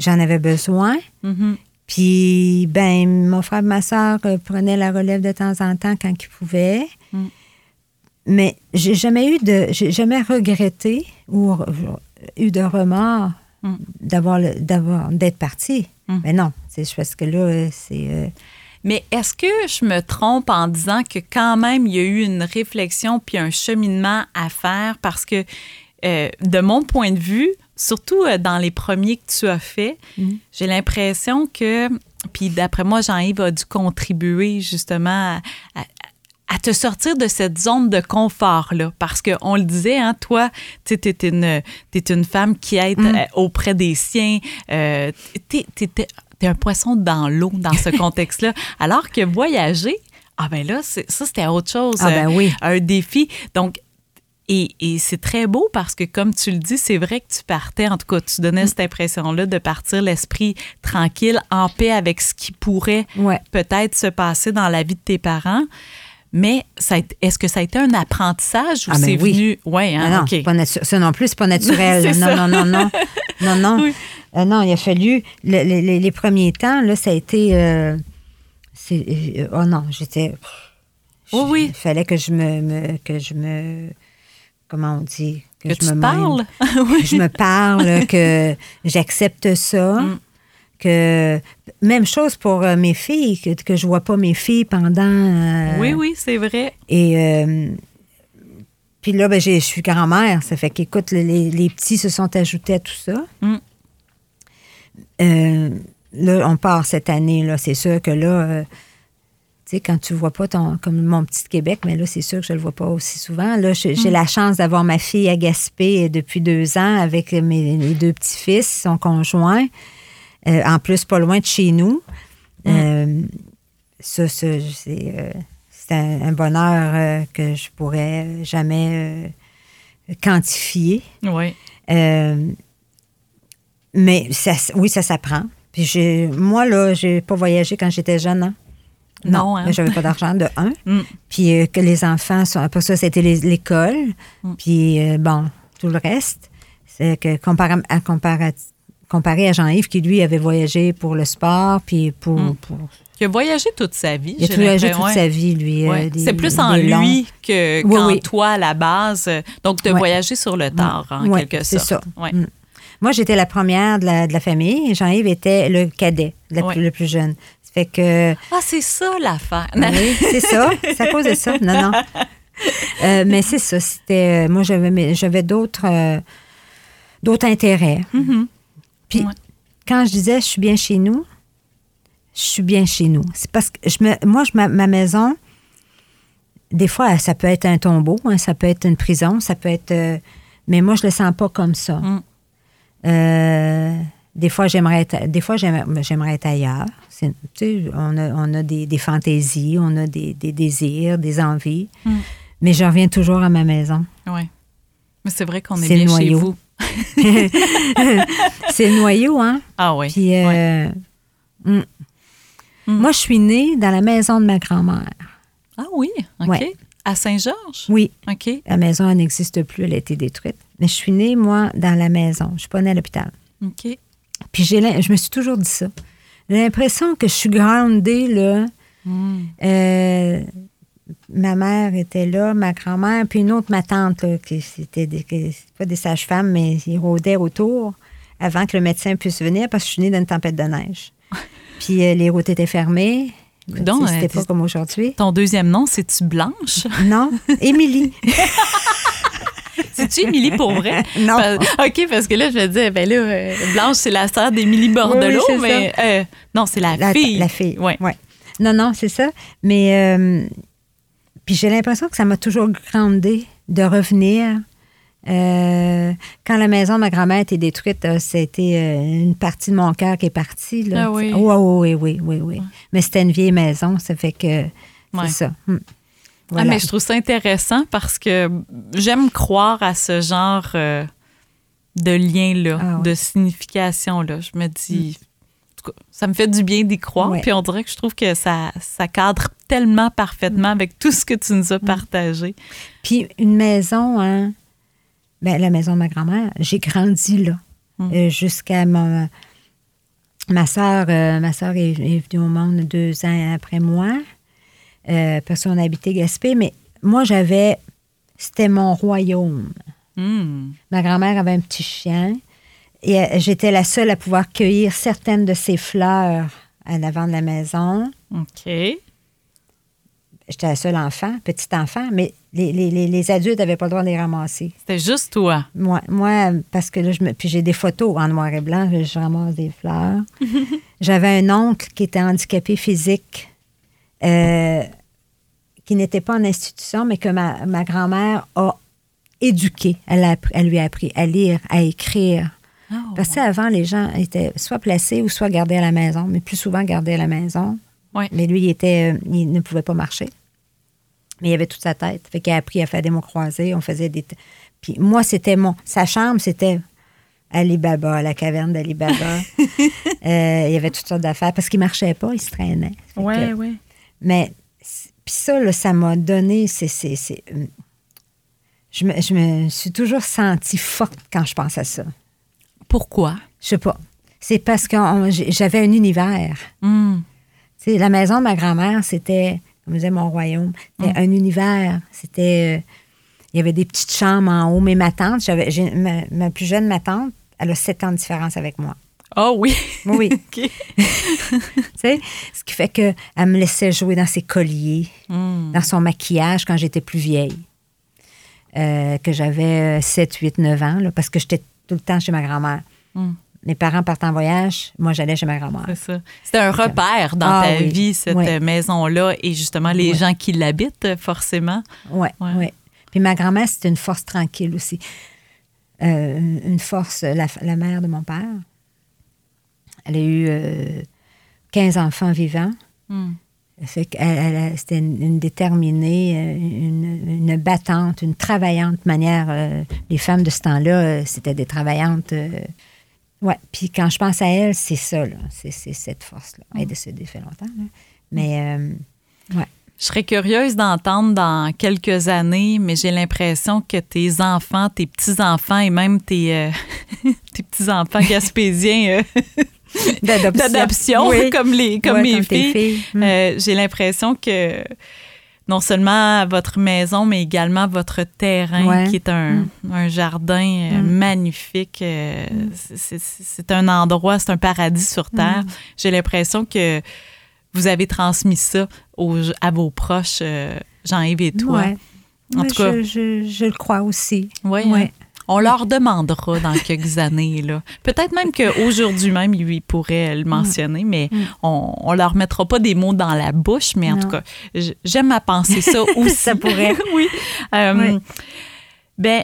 J'en avais besoin. Mhm. Puis, ben, mon frère et ma soeur euh, prenaient la relève de temps en temps quand ils pouvaient. Mm. Mais j'ai jamais eu de. J'ai jamais regretté ou eu de remords Mm. d'avoir le- d'avoir d'être partie. Mm. Mais non, c'est parce que là, c'est. euh, Mais est-ce que je me trompe en disant que quand même, il y a eu une réflexion puis un cheminement à faire? Parce que, euh, de mon point de vue, surtout euh, dans les premiers que tu as fait, Mhm. j'ai l'impression que, puis d'après moi, Jean-Yves a dû contribuer justement à, à- à te sortir de cette zone de confort-là. Parce qu'on le disait, hein, toi, tu es une, t'es une femme qui aide Mm. euh, auprès des siens. Euh, t'es- t'es un poisson dans l'eau dans ce <laughs> contexte-là. Alors que voyager, ah ben là, ça, c'était autre chose. Ah ben euh, oui. Un défi. Donc, et, et c'est très beau parce que, comme tu le dis, c'est vrai que tu partais, en tout cas, tu donnais Mm. cette impression-là de partir l'esprit tranquille, en paix avec ce qui pourrait ouais. peut-être se passer dans la vie de tes parents. Mais est-ce que ça a été un apprentissage ou Ah, ben c'est oui. venu? Oui, hein, Ah non, OK. c'est pas ça non plus, c'est pas naturel. <laughs> Non, non, non, non, non, non. <laughs> Oui. Euh, non, il a fallu. le- le- les, les premiers temps, là, ça a été. euh, euh, oh non, j'étais. Oui, oui. Il fallait que je me, me- que je me. Comment on dit Que je tu me parles? que <laughs> je me parle, que j'accepte ça. Mm. Que même chose pour euh, mes filles, que, que je vois pas mes filles pendant. euh, Oui, oui, c'est vrai. et euh, puis là, ben, je suis grand-mère. Ça fait qu'écoute, les, les- petits se sont ajoutés à tout ça. Mm. Euh, là, on part cette année. là C'est sûr que là, tu sais, quand tu vois pas ton, comme mon petit Québec, mais là, c'est sûr que je le vois pas aussi souvent. Là, j'ai j'ai la chance d'avoir ma fille à Gaspé depuis deux ans avec mes, mes deux petits-fils, son conjoint. Euh, en plus, pas loin de chez nous. Euh, ça, ça, c'est euh, c'est un, un bonheur euh, que je pourrais jamais euh, quantifier. Oui. Euh, mais ça, oui, ça s'apprend. Puis moi, là, j'ai pas voyagé quand j'étais jeune. hein. Non, hein? j'avais pas d'argent de un. <laughs> Mm. Puis euh, que les enfants sont. Après ça, c'était l'école. Mm. Puis euh, bon, tout le reste. C'est que comparé à, comparé, comparé à Jean-Yves, qui lui avait voyagé pour le sport, puis pour. Mm. pour- Il a voyagé toute sa vie. il a voyagé toute ouais. sa vie, lui. euh, Ouais. C'est plus en longs. lui que Oui, qu'en oui. toi à la base. Donc, de Ouais. voyager sur le tard, en Ouais, quelque c'est sorte. ça. Ouais. Mm. Moi, j'étais la première de la, de la famille et Jean-Yves était le cadet, le plus jeune. Fait que. Ah, c'est ça l'affaire. Oui, <laughs> c'est ça. C'est à cause de ça. Non, non. Euh, mais c'est ça. C'était. euh, Moi, j'avais, d'autres, euh, d'autres intérêts. Mhm. Puis, Ouais. quand je disais je suis bien chez nous, je suis bien chez nous. C'est parce que je me, moi, je, ma, ma maison, des fois, ça peut être un tombeau, hein, ça peut être une prison, ça peut être. euh, mais moi, je le sens pas comme ça. Mm. Des fois, j'aimerais être, des fois, j'aimerais, j'aimerais être ailleurs. Tu sais, on a, on a des, des fantaisies, on a des, des désirs, des envies. Mm. Mais je reviens toujours à ma maison. Ouais. Mais c'est vrai qu'on est bien le chez vous. <laughs> <laughs> C'est le noyau, hein? Ah oui. Puis, euh, Ouais. mm. Mm. moi, je suis née dans la maison de ma grand-mère. Ah oui, OK. Ouais. À Saint-Georges? Oui, OK. la maison, n'existe plus, elle a été détruite. Mais je suis née, moi, dans la maison. Je suis pas née à l'hôpital. OK. Puis je me suis toujours dit ça. J'ai l'impression que je suis groundée, là. Mm. Euh, ma mère était là, ma grand-mère, puis une autre, ma tante, là, qui c'était des, qui- c'est pas des sages-femmes, mais ils rôdaient autour avant que le médecin puisse venir parce que je suis née dans une tempête de neige. <laughs> Puis euh, les routes étaient fermées. C'était euh, pas comme aujourd'hui. Ton deuxième nom, c'est-tu Blanche? Non, Émilie. <laughs> C'est-tu Émilie pour vrai? <laughs> Non. Parce- OK, parce que là, je me disais, ben là, euh, Blanche, c'est la sœur d'Émilie Bordelot, Oui, oui, mais euh, non, c'est la, La fille. La fille. Ouais. ouais. Non, non, c'est ça. Mais euh, puis j'ai l'impression que ça m'a toujours groundé de revenir. Euh, quand la maison de ma grand-mère a été détruite, c'était une partie de mon cœur qui est partie. Là. Ah oui. Ouais, ouais, oui, oui, oui, oui. Mais c'était une vieille maison, ça fait que c'est Ouais. ça. Hmm. Ah, Voilà. mais je trouve ça intéressant parce que j'aime croire à ce genre euh, de lien-là, Ah ouais. de signification-là. Je me dis, en tout cas, ça me fait du bien d'y croire. Ouais. Puis on dirait que je trouve que ça, ça cadre tellement parfaitement avec tout ce que tu nous as partagé. Puis une maison, hein, ben, la maison de ma grand-mère, j'ai grandi là. Mm. Euh, jusqu'à ma, ma soeur. ma soeur est, est venue au monde deux ans après moi. Euh, parce qu'on habitait Gaspé. Mais moi, j'avais. C'était mon royaume. Hmm. Ma grand-mère avait un petit chien. Et euh, j'étais la seule à pouvoir cueillir certaines de ses fleurs à l'avant de la maison. OK. J'étais la seule enfant, petit enfant, mais les, les- les- les adultes n'avaient pas le droit de les ramasser. C'était juste toi. Moi, moi, parce que là, je me, puis j'ai des photos en noir et blanc, je, je ramasse des fleurs. <laughs> J'avais un oncle qui était handicapé physique, euh, qui n'était pas en institution, mais que ma, ma grand-mère a éduqué. Elle, a appris- elle lui a appris à lire, à écrire. Oh. Parce qu'avant, les gens étaient soit placés ou soit gardés à la maison, mais plus souvent gardés à la maison. Ouais. Mais lui, il, était, euh, il ne pouvait pas marcher. Mais il avait toute sa tête. Fait qu'il a appris à faire des mots croisés. On faisait des. Puis moi, c'était mon. Sa chambre, c'était Ali Baba, la caverne d'Ali Baba. <laughs> Euh, il y avait toutes sortes d'affaires parce qu'il marchait pas, il se traînait. Que- ouais. mais puis ça, là, ça m'a donné. c'est c'est- c'est, euh, je, me, je me suis toujours sentie forte quand je pense à ça. Pourquoi? Je sais pas. C'est parce que on- j'avais un univers. Hmm. La maison de ma grand-mère, c'était, comme je disais, mon royaume. C'était un univers. C'était. euh, il y avait des petites chambres en haut. Mais ma tante, j'avais, j'ai- ma, ma plus jeune, ma tante, elle a sept ans de différence avec moi. Oh oui. Oui. <laughs> Tu sais, ce qui fait qu'elle me laissait jouer dans ses colliers, Hmm. dans son maquillage quand j'étais plus vieille. Euh, que j'avais 7, 8, 9 ans, là, parce que j'étais tout le temps chez ma grand-mère. Hmm. Mes parents partent en voyage, moi j'allais chez ma grand-mère. C'est ça. C'était un repère dans Ah ta oui. vie, cette Oui. euh, maison-là, et justement les Oui. gens qui l'habitent, euh, forcément. Oui, Ouais. oui. Puis ma grand-mère, c'était une force tranquille aussi. Euh, une une force, la, la mère de mon père. Elle a eu euh, 15 enfants vivants. Hmm. Fait c'était une, une déterminée, euh, une, une battante, une travaillante manière. euh, les femmes de ce temps-là, euh, c'était des travaillantes. euh, ouais. Puis quand je pense à elle, c'est ça, là. C'est, cette force-là. Elle est décédée fait longtemps, là. Mais, euh, ouais. Je serais curieuse d'entendre dans quelques années, mais j'ai l'impression que tes enfants, tes petits-enfants et même tes, euh, <laughs> tes petits-enfants <laughs> gaspésiens euh, d'adoption, Oui. <laughs> comme, les, comme Ouais, mes comme filles, filles. Mm. euh, j'ai l'impression que non seulement votre maison, mais également votre terrain, Ouais. qui est un, un jardin euh, Mm. magnifique. euh, c'est- un endroit, c'est un paradis sur Terre. J'ai l'impression que vous avez transmis ça aux- à vos proches, Jean-Yves et toi. Ouais. En tout cas, je, je- je le crois aussi. oui, Ouais. hein? On leur demandera dans quelques <laughs> années. là. Peut-être même qu'aujourd'hui même, ils pourraient le mentionner, mais Mm. on, on leur mettra pas des mots dans la bouche. Mais en Non. tout cas, j'aime à penser ça <laughs> aussi. Ça pourrait. <laughs> oui. Euh, Oui. Ben,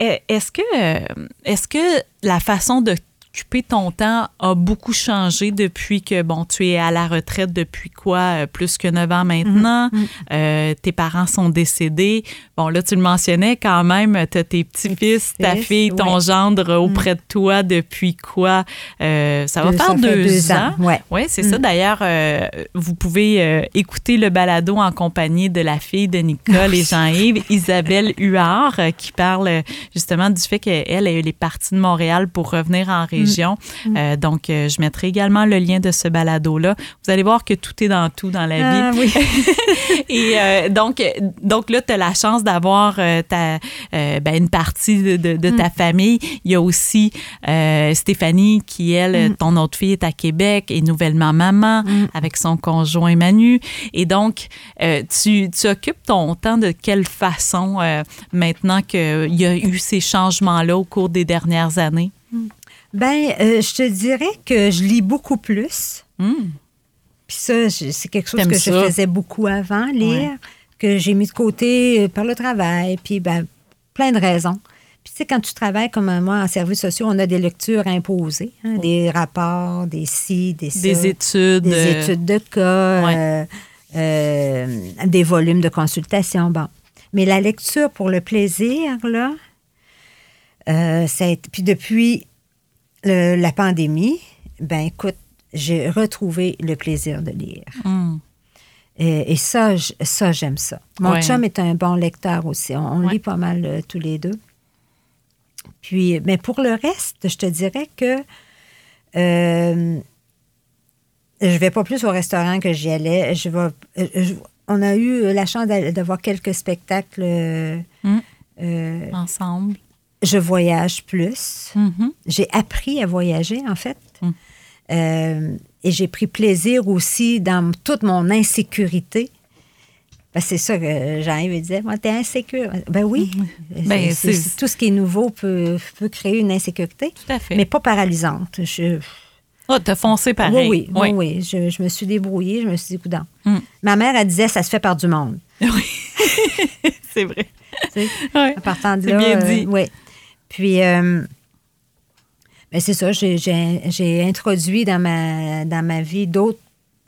e- est-ce que, euh, est-ce que la façon de occuper ton temps a beaucoup changé depuis que, bon, tu es à la retraite depuis quoi, euh, plus que 9 ans maintenant, Mhm. Euh, tes parents sont décédés. Bon, là, tu le mentionnais quand même, tu as tes petits-fils, ta fille, ton ouais. gendre auprès de toi depuis quoi? Euh, ça va Deux- faire ça deux, deux ans. ans, ouais. Oui, c'est ça. D'ailleurs, euh, vous pouvez écouter le balado en compagnie de la fille de Nicole et <laughs> Jean-Yves, Isabelle Huard, qui parle justement du fait qu'elle elle est partie de Montréal pour revenir en région. Euh, donc, euh, je mettrai également le lien de ce balado-là. Vous allez voir que tout est dans tout dans la vie. Ah, oui. <laughs> Et euh, donc, donc là, tu as la chance d'avoir ta, ben, une partie de, de- de ta famille. Il y a aussi Stéphanie qui, elle, ton autre fille est à Québec, est nouvellement maman avec son conjoint Manu. Et donc, tu, tu occupes ton temps de quelle façon maintenant qu'il y a eu ces changements-là au cours des dernières années? Ben, euh, je te dirais que je lis beaucoup plus. Hmm. Puis ça, c'est quelque chose que ça? je faisais beaucoup avant, lire, Ouais. que j'ai mis de côté euh, par le travail, puis ben, plein de raisons. Puis tu sais, quand tu travailles comme euh, moi en services sociaux, on a des lectures imposées, hein, des rapports, des ci, des ça. Des études. des euh, études de cas, Ouais. euh, euh, des volumes de consultation. Bon. Mais la lecture pour le plaisir, là, ça a été- puis depuis le- la pandémie, ben écoute, j'ai retrouvé le plaisir de lire. Mm. Et, et ça, ça j'aime ça. Mon Ouais. chum est un bon lecteur aussi. On, on Ouais. lit pas mal euh, tous les deux. Puis, mais pour le reste, je te dirais que euh, je vais pas plus au restaurant que j'y allais. Je vais, euh, je- on a eu la chance d'a- d'avoir quelques spectacles. euh, Mm. euh, Ensemble. Je voyage plus. Mhm. J'ai appris à voyager, en fait. Mm. Euh, et j'ai pris plaisir aussi dans toute mon insécurité. C'est ça que Jean-Yves disait, moi, t'es insécure. Ben oui. Ben, c'est- c'est- tout ce qui est nouveau peut, peut créer une insécurité, Tout à fait. mais pas paralysante. Je, Oh, t'as foncé pareil. oui, oui, oui, oui. Je, je me suis débrouillée, je me suis dit. Mm. Ma mère, elle disait, ça se fait par du monde. <laughs> Oui. <laughs> c'est vrai. tu sais. Ouais. À partant de C'est là. bien euh, oui. Puis, euh, ben, c'est ça, j'ai- introduit dans ma, dans ma vie d'autres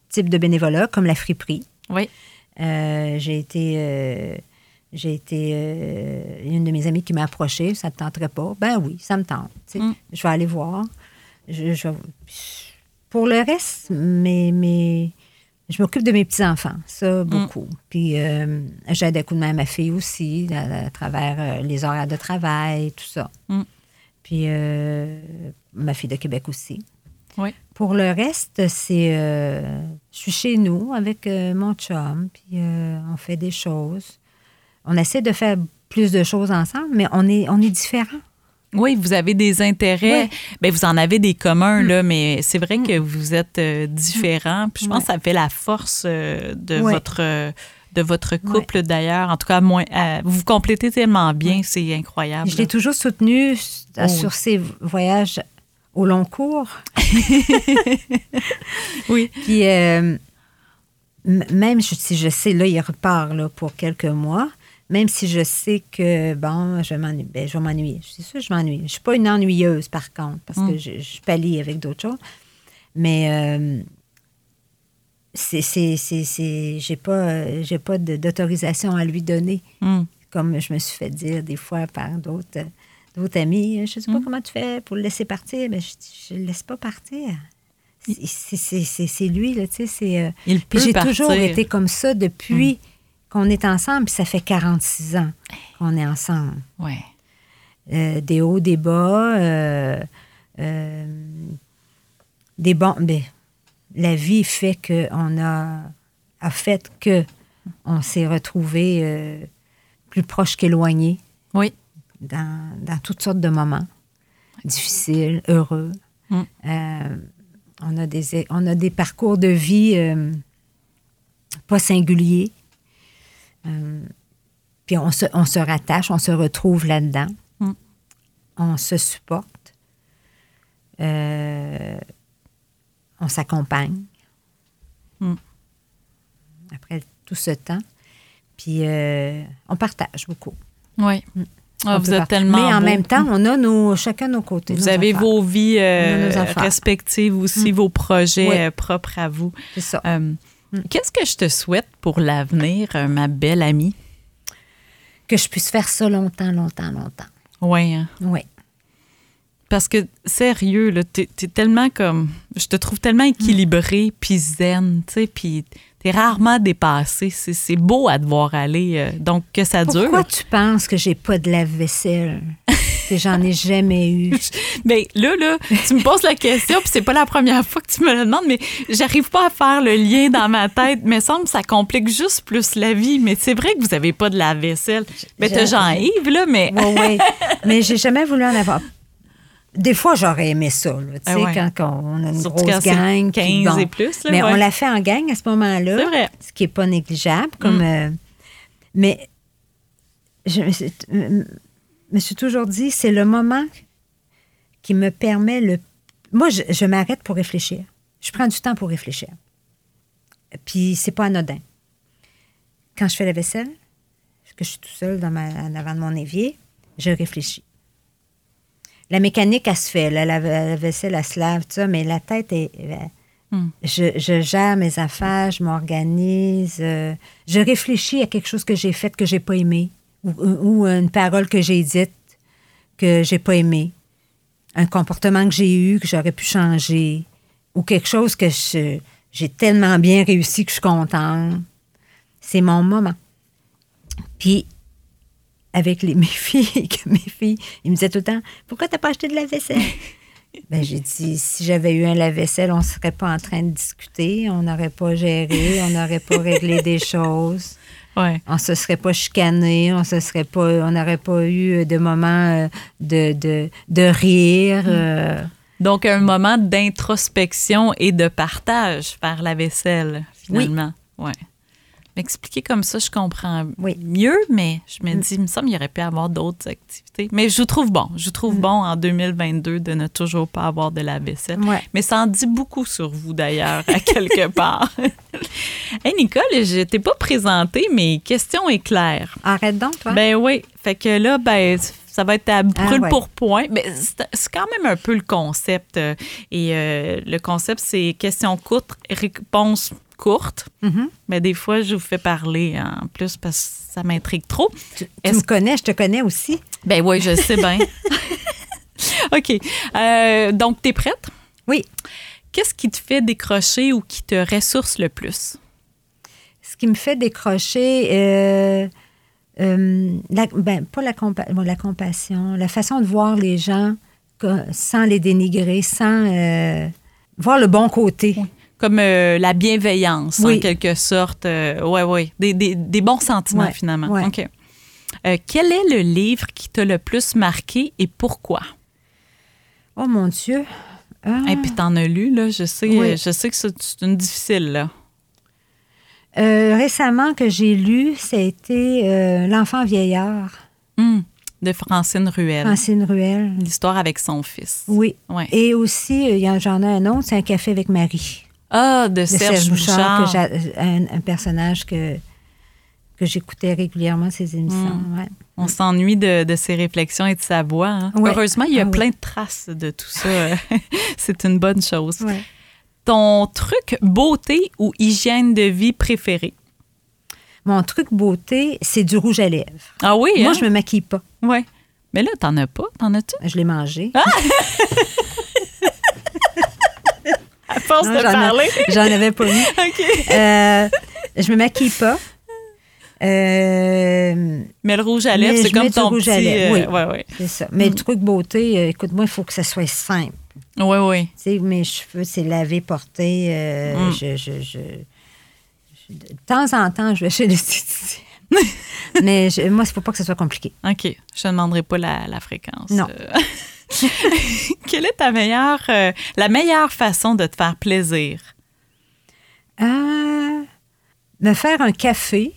types de bénévolat, comme la friperie. Oui. Euh, j'ai été. euh, j'ai été. euh, une de mes amies qui m'a approché, ça ne te tenterait pas? Ben oui, ça me tente. Mm. Je vais aller voir. Je, je- pour le reste, mes, mes- je m'occupe de mes petits-enfants, ça, beaucoup. Puis euh, j'aide un coup de main à ma fille aussi, à, à travers euh, les horaires de travail, tout ça. Mm. Puis euh, ma fille de Québec aussi. Oui. Pour le reste, c'est. je suis chez nous avec mon chum, puis on fait des choses. On essaie de faire plus de choses ensemble, mais on est, on est différents. Oui, vous avez des intérêts. Ben, vous en avez des communs, là, mais c'est vrai que vous êtes euh, différents. Puis je pense Ouais. que ça fait la force euh, de, Ouais. votre, euh, de votre couple, d'ailleurs. En tout cas, moins, euh, vous vous complétez tellement bien, c'est incroyable. Je l'ai toujours soutenu Oh. sur ses voyages au long cours. <laughs> Oui. Puis euh, même si je sais, là, il repart là, pour quelques mois, même si je sais que, bon, je, m'ennuie, ben, je vais m'ennuyer. C'est sûr, je m'ennuie. Je ne suis pas une ennuyeuse, par contre, parce Mm. que je, je pallie avec d'autres choses. Mais euh, c'est, c'est, c'est, c'est- j'ai pas, euh, j'ai pas d'autorisation à lui donner, Hum. comme je me suis fait dire des fois par d'autres, euh, d'autres amis. Je sais pas comment tu fais pour le laisser partir. Mais je ne le laisse pas partir. C'est, lui, là, tu sais, c'est... euh, Il peut puis j'ai toujours été comme ça depuis qu'on est ensemble, puis ça fait 46 ans qu'on est ensemble. Ouais. Euh, des hauts, des bas, euh, euh, des bons. ben, la vie fait que on a, a fait que on s'est retrouvés plus proches qu'éloignés Oui. dans, dans toutes sortes de moments difficiles, heureux. Mm. On, a des, on a des parcours de vie pas singuliers. Euh, puis on se, on se rattache, on se retrouve là-dedans. Mm. On se supporte. Euh, on s'accompagne. Mm. Après tout ce temps. Puis euh, on partage beaucoup. Oui. Ah, On vous êtes tellement Mais en beau. même temps, on a nos, chacun nos côtés. Vous nos avez affaires. vos vies euh, respectives aussi, vos projets Oui. propres à vous. C'est ça. Euh, Qu'est-ce que je te souhaite pour l'avenir, euh, ma belle amie? Que je puisse faire ça longtemps, longtemps, longtemps. Oui, hein? Oui. Parce que, sérieux, t'es, t'es tellement comme... Je te trouve tellement équilibré, puis zen, tu sais, puis t'es rarement dépassé. C'est, beau à te voir aller. euh, donc, que ça dure. Pourquoi tu penses que j'ai pas de lave-vaisselle? <laughs> j'en ai jamais eu. <laughs> Mais là, là, tu me poses la question, puis c'est pas la première fois que tu me le demandes, mais j'arrive pas à faire le lien dans ma tête. Mais semble que ça complique juste plus la vie. Mais c'est vrai que vous avez pas de la vaisselle. Mais t'as Je- Jean-Yves, là, mais... Oui, oui. <laughs> Mais j'ai jamais voulu en avoir. Des fois, j'aurais aimé ça, là, tu Ah sais, ouais. quand quand on a une Surtout grosse gang. puis 15 bon. et plus, là, Mais ouais. on l'a fait en gang à ce moment-là. C'est vrai. Ce qui n'est pas négligeable. Comme, Mm. euh, mais je me suis, me- me suis toujours dit, c'est le moment qui me permet le... Moi, je, je m'arrête pour réfléchir. Je prends du temps pour réfléchir. Puis c'est pas anodin. Quand je fais la vaisselle, que je suis tout seul dans ma, en avant de mon évier, je réfléchis. La mécanique, elle se fait. là, la, la vaisselle, elle se lave, tout ça, mais la tête est... euh, Hmm. Je, je gère mes affaires, je m'organise, euh, je réfléchis à quelque chose que j'ai fait que j'ai pas aimé, ou, une parole que j'ai dite que j'ai pas aimé, un comportement que j'ai eu que j'aurais pu changer, ou quelque chose que j'ai tellement bien réussi que je suis contente, c'est mon moment. Puis, avec <laughs> mes filles, mes filles, ils me disaient tout le temps Pourquoi t'as pas acheté de la vaisselle ben, J'ai dit Si j'avais eu un lave-vaisselle, on ne serait pas en train de discuter, on n'aurait pas géré, on n'aurait pas réglé des choses. Ouais. On se serait pas chicané, on se serait pas, on n'aurait pas eu de moments euh, de, de, de rire. euh. Donc, un moment d'introspection et de partage faire la vaisselle, finalement. Ouais. M'expliquer comme ça, je comprends Oui. mieux, mais je me dis, il me semble qu'il aurait pu avoir d'autres activités. Mais je vous trouve bon. Je vous trouve bon en 2022 de ne toujours pas avoir de la vaisselle. Ouais. Mais ça en dit beaucoup sur vous, d'ailleurs, à <laughs> quelque part. <laughs> hey, Nicole, je t'ai pas présenté, mais question est claire. Arrête donc, toi. Ben oui. Fait que là, ben, ça va être à brûle ouais. pour point. C'est c'est quand même un peu le concept. euh, Et euh, le concept, c'est question courte, réponse courte. Mhm. Mais des fois, je vous fais parler en plus parce que ça m'intrigue trop. tu tu me connais, je te connais aussi. Ben oui, je sais bien. <laughs> OK. Euh, donc, t'es prête? Oui. Qu'est-ce qui te fait décrocher ou qui te ressource le plus? Ce qui me fait décrocher, euh, euh, la- ben, pas la, compa- bon, la compassion, la façon de voir les gens sans les dénigrer, sans voir le bon côté. Comme euh, la bienveillance, en quelque sorte. Euh, ouais, ouais. Des, des- des bons sentiments, Ouais, finalement. ouais. OK. Euh, quel est le livre qui t'a le plus marqué et pourquoi? Oh mon Dieu. Ah. Et puis t'en as lu, là. Je sais, Oui. je sais que c'est une difficile, là. Euh, récemment que j'ai lu, ça a été euh, L'enfant vieillard, Hum, de Francine Ruel. Francine Ruel. L'histoire avec son fils. Oui. Ouais. Et aussi, il y en- j'en ai un autre, c'est Un café avec Marie. Ah, de, de Serge, Bouchard. que un, un personnage que, que j'écoutais régulièrement ses émissions. Mm. ouais. On s'ennuie de, de ses réflexions et de sa voix. hein. Ouais. Heureusement, il y a Ah oui. plein de traces de tout ça. <laughs> c'est une bonne chose. Ouais. Ton truc beauté ou hygiène de vie préféré? Mon truc beauté, c'est du rouge à lèvres. Ah oui, Moi, hein? je me maquille pas. Ouais. Mais là, t'en as pas? T'en as-tu? Je l'ai mangé. Ah! <laughs> À force Non, de parler. j'en avais pas mis. <laughs> OK. Euh, je me maquille pas. Euh, Mais le rouge à lèvres, c'est comme ton rouge petit... à lèvres, euh, oui. ouais, ouais. c'est ça. Mais Mm. le truc beauté, écoute-moi, il faut que ça soit simple. Ouais, ouais. Tu sais, mes cheveux, c'est lavé, porté. Mm. je, je- je- de temps en temps, je vais chez l'esthéticienne. <laughs> Mais je- moi, il ne faut pas que ce soit compliqué. OK. Je ne demanderai pas la, la fréquence. Non. <laughs> Euh, <laughs> Quelle est ta meilleure, euh, la meilleure façon de te faire plaisir? Euh, me faire un café,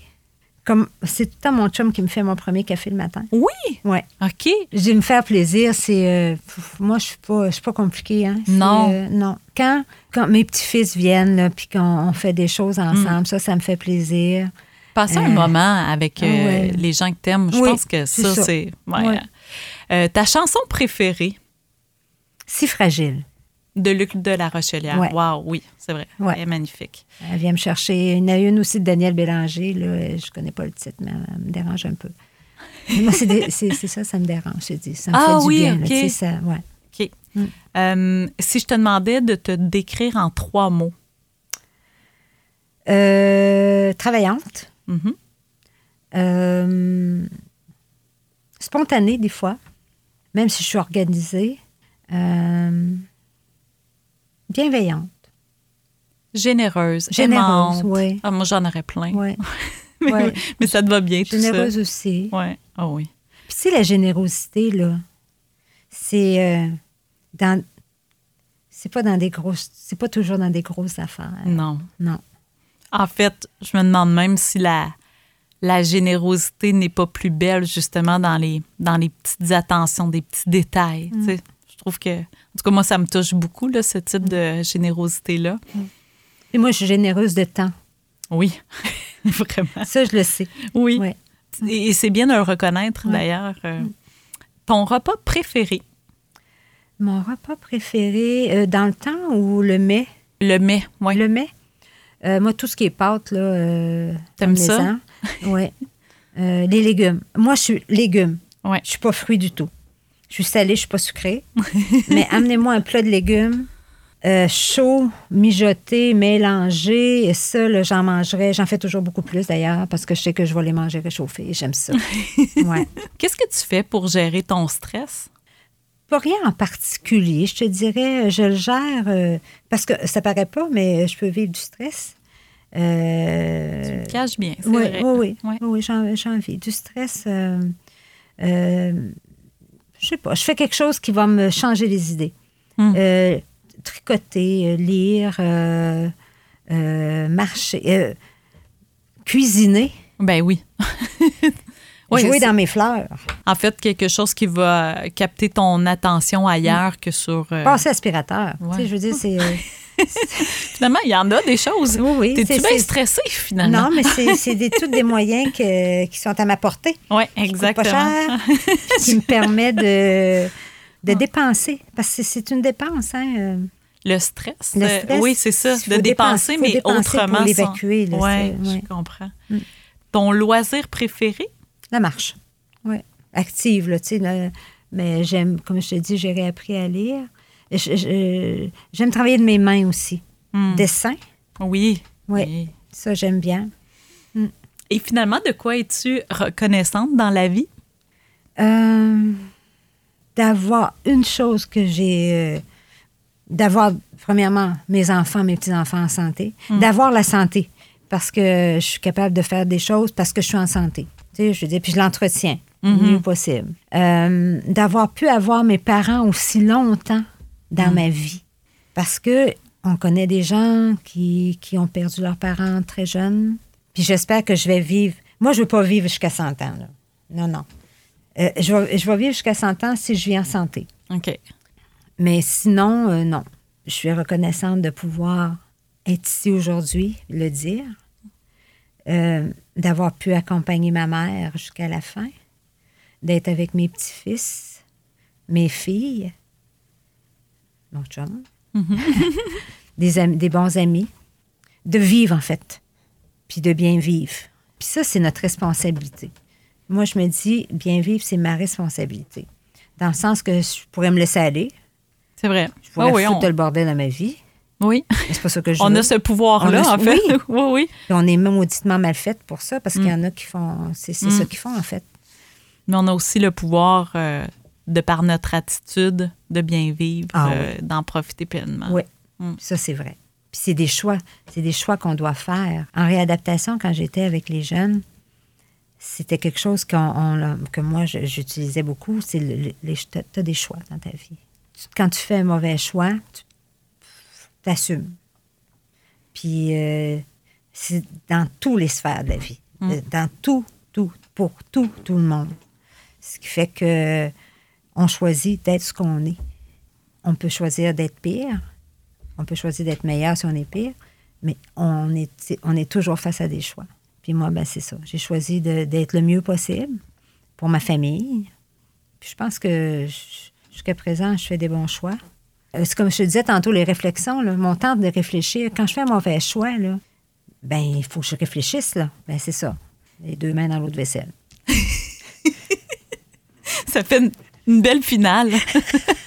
comme c'est tout le temps mon chum qui me fait mon premier café le matin. Oui? Ouais. OK. Je dis me faire plaisir, c'est. euh, moi, je suis pas, je suis pas compliquée. Hein. Non. euh, non. Quand, quand mes petits-fils viennent, puis qu'on on fait des choses ensemble, Mm. ça, ça me fait plaisir. Passer un Euh, moment avec euh, ouais. les gens que t'aimes, je Oui, pense que ça, ça. c'est... ouais. Ouais. Euh, ta chanson préférée? Si fragile. de Luc de la Rochelière. Ouais. Wow, oui, c'est vrai. Ouais. Elle est magnifique. Elle vient me chercher. Il y en a une aussi de Daniel Bélanger. Là. Je connais pas le titre, mais elle me dérange un peu. Moi, <laughs> c'est, ça, ça me dérange. Je dis. Ça me Ah fait du oui, bien. là, ok. tu sais, ça, ouais. OK. Mm. Euh, si je te demandais de te décrire en trois mots. Euh, travaillante. Mhm. Euh, spontanée, des fois, même si je suis organisée. Euh, bienveillante. Généreuse. Généreuse, aimante. oui. Ah, moi, j'en aurais plein. <laughs> Mais, ça te va bien, tout Généreuse aussi. ça. Ouais. Ah oui. Puis tu sais, la générosité, là, c'est euh, dans. C'est pas dans des grosses. C'est pas toujours dans des grosses affaires. Non. Non. En fait, je me demande même si la, la générosité n'est pas plus belle justement dans les, dans les petites attentions, des petits détails. Mm. Je trouve que, en tout cas, moi, ça me touche beaucoup, là, ce type de générosité-là. Et moi, je suis généreuse de temps. Oui, <laughs> vraiment. Ça, je le sais. Oui. Ouais. Et, c'est bien de le reconnaître, Ouais. d'ailleurs. Euh, Ton repas préféré, Mon repas préféré, euh, dans le temps ou le mets? le mets, oui. Le mets? Euh, moi, tout ce qui est pâte, là. T'aimes ça? <laughs> Oui. les légumes. Moi, je suis légumes. Ouais. Je suis pas fruit du tout. Je suis salée, je suis pas sucrée. <laughs> Mais amenez-moi un plat de légumes, Euh, chaud, mijoté, mélangé. Et ça, j'en mangerais. J'en fais toujours beaucoup plus d'ailleurs parce que je sais que je vais les manger réchauffés. J'aime ça. <laughs> ouais. Qu'est-ce que tu fais pour gérer ton stress? Pas rien en particulier. Je te dirais, je le gère euh, parce que ça paraît pas, mais je peux vivre du stress. Euh, tu le caches bien, c'est oui, vrai. Oui, oui, oui, oui j'en vis. Du stress, euh, euh, je sais pas, je fais quelque chose qui va me changer les idées. Hmm. Euh, tricoter, euh, lire, marcher, cuisiner, Ben oui. <laughs> Oui, jouer dans mes fleurs, En fait, quelque chose qui va capter ton attention ailleurs que sur. euh, passer aspirateur. Tu sais, je veux dire, c'est... <laughs> <laughs> Finalement, il y en a des choses. oui, oui. T'es-tu bien stressé, finalement? Non, mais <laughs> c'est des, tous des moyens que- qui sont à ma portée. Oui, pas exactement. cher, <laughs> qui me permet de, de dépenser. Parce que c'est une dépense, hein. euh, Le stress. Le stress, oui, c'est ça. De dépenser, mais dépenser autrement. pour l'évacuer, Oui, c'est- je ouais. comprends. Mm. Ton loisir préféré? La marche. Oui. Active, là, tu sais. Mais j'aime, comme je te dis, j'ai réappris à lire. J'aime travailler de mes mains aussi. Mm. Dessin, Oui. Oui. Oui. ça, j'aime bien. Et finalement, de quoi es-tu reconnaissante dans la vie? Euh, d'avoir une chose que j'ai. euh, d'avoir, premièrement, mes enfants, mes petits-enfants en santé. D'avoir la santé. Parce que je suis capable de faire des choses parce que je suis en santé. Tu sais, je veux dire, puis je l'entretiens le mieux possible. Euh, d'avoir pu avoir mes parents aussi longtemps dans ma vie. Parce que on connaît des gens qui, qui ont perdu leurs parents très jeunes. Puis j'espère que je vais vivre. Moi, je ne veux pas vivre jusqu'à 100 ans. Là. Non, non. Euh, je, vais, je vais vivre jusqu'à 100 ans si je vis en santé. OK. Mais sinon, euh, non. Je suis reconnaissante de pouvoir être ici aujourd'hui, le dire, euh, d'avoir pu accompagner ma mère jusqu'à la fin, d'être avec mes petits-fils, mes filles, mon chum, <laughs> des, amis- des bons amis, de vivre en fait, puis de bien vivre. Puis ça, c'est notre responsabilité. Moi, je me dis, bien vivre, c'est ma responsabilité. Dans le sens que je pourrais me laisser aller, C'est vrai. je pourrais Ah oui, foutre on, le bordel dans ma vie, oui. c'est pas ça que je on veux. a ce pouvoir-là, a- en fait. oui. <laughs> oui, oui. On est mauditement mal fait pour ça, parce qu'il y en Mm. a qui font... C'est c'est Mm. ça qu'ils font, en fait. Mais on a aussi le pouvoir, euh, de par notre attitude, de bien vivre, Ah euh, d'en profiter pleinement. Oui, Mm. ça, c'est vrai. Puis c'est des choix. C'est des choix qu'on doit faire. En réadaptation, quand j'étais avec les jeunes, c'était quelque chose on- que moi, j'utilisais beaucoup. C'est le, t'as, t'as des choix dans ta vie. Tu- Quand tu fais un mauvais choix, tu t'assumes. Puis euh, c'est dans tous les sphères de la vie. Mm. Dans tout, tout, pour tout, tout le monde. Ce qui fait que on choisit d'être ce qu'on est. On peut choisir d'être pire. On peut choisir d'être meilleur si on est pire. Mais on est, on est toujours face à des choix. Puis moi, ben, c'est ça. J'ai choisi d'être le mieux possible pour ma famille. Puis je pense que jusqu'à présent, je fais des bons choix. Euh, C'est comme je te disais tantôt, les réflexions, là, mon temps de réfléchir. Quand je fais un mauvais choix, là, ben, il faut que je réfléchisse. Là. Ben, c'est ça. Les deux mains dans l'eau de vaisselle. <laughs> Ça fait une, une belle finale. <laughs>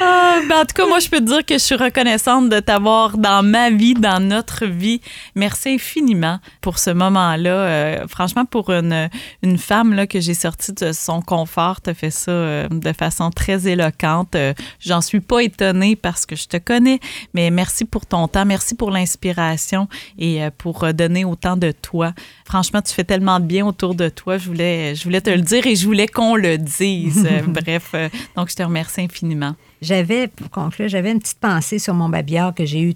Ah, ben, en tout cas, moi, je peux te dire que je suis reconnaissante de t'avoir dans ma vie, dans notre vie. Merci infiniment pour ce moment-là. Euh, franchement, pour une, une femme là, que j'ai sortie de son confort, tu fait ça euh, de façon très éloquente. Euh, J'en suis pas étonnée parce que je te connais, mais merci pour ton temps, merci pour l'inspiration et pour donner autant de toi. Franchement, tu fais tellement de bien autour de toi. Je voulais, je voulais te le dire et je voulais qu'on le dise. <laughs> Bref, donc je te remercie infiniment. J'avais, pour conclure, j'avais une petite pensée sur mon babillard que j'ai eu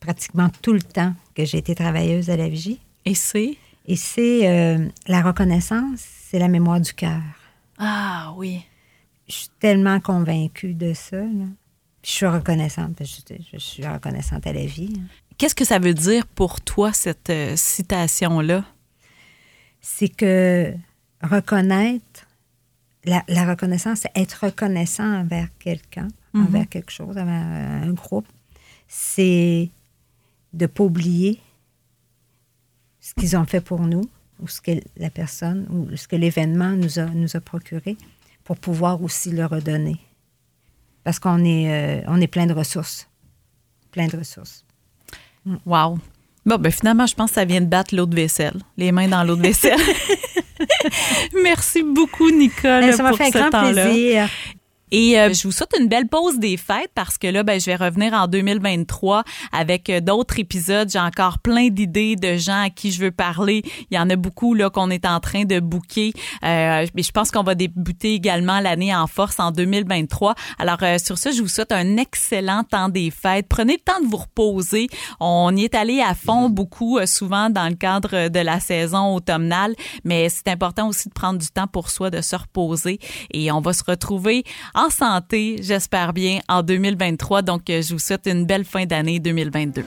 pratiquement tout le temps que j'ai été travailleuse à la vigie. Et c'est? Et c'est euh, la reconnaissance, c'est la mémoire du cœur. Ah oui. Je suis tellement convaincue de ça. là. Puis Je suis reconnaissante. Je, je suis reconnaissante à la vie. hein. Qu'est-ce que ça veut dire pour toi, cette euh, citation-là? C'est que reconnaître, la, la reconnaissance, c'est être reconnaissant envers quelqu'un, Mhm. envers quelque chose, envers un groupe. C'est de ne pas oublier ce qu'ils ont fait pour nous, ou ce que la personne, ou ce que l'événement nous a, nous a procuré, pour pouvoir aussi le redonner. parce qu'on est, euh, on est plein de ressources. Plein de ressources. Wow. Bon, ben finalement, je pense que ça vient de battre l'eau de vaisselle. Les mains dans l'eau de vaisselle. <laughs> Merci beaucoup, Nicole. Ben, ça m'a pour fait ce grand temps-là. Et euh, je vous souhaite une belle pause des fêtes parce que là, ben, je vais revenir en 2023 avec euh, d'autres épisodes. J'ai encore plein d'idées de gens à qui je veux parler. Il y en a beaucoup là qu'on est en train de booker. Euh, mais je pense qu'on va débuter également l'année en force en 2023. Alors euh, sur ça, je vous souhaite un excellent temps des fêtes. Prenez le temps de vous reposer. On y est allé à fond beaucoup, euh, souvent dans le cadre de la saison automnale, mais c'est important aussi de prendre du temps pour soi, de se reposer. Et on va se retrouver santé, j'espère bien, en 2023. Donc, euh, je vous souhaite une belle fin d'année 2022.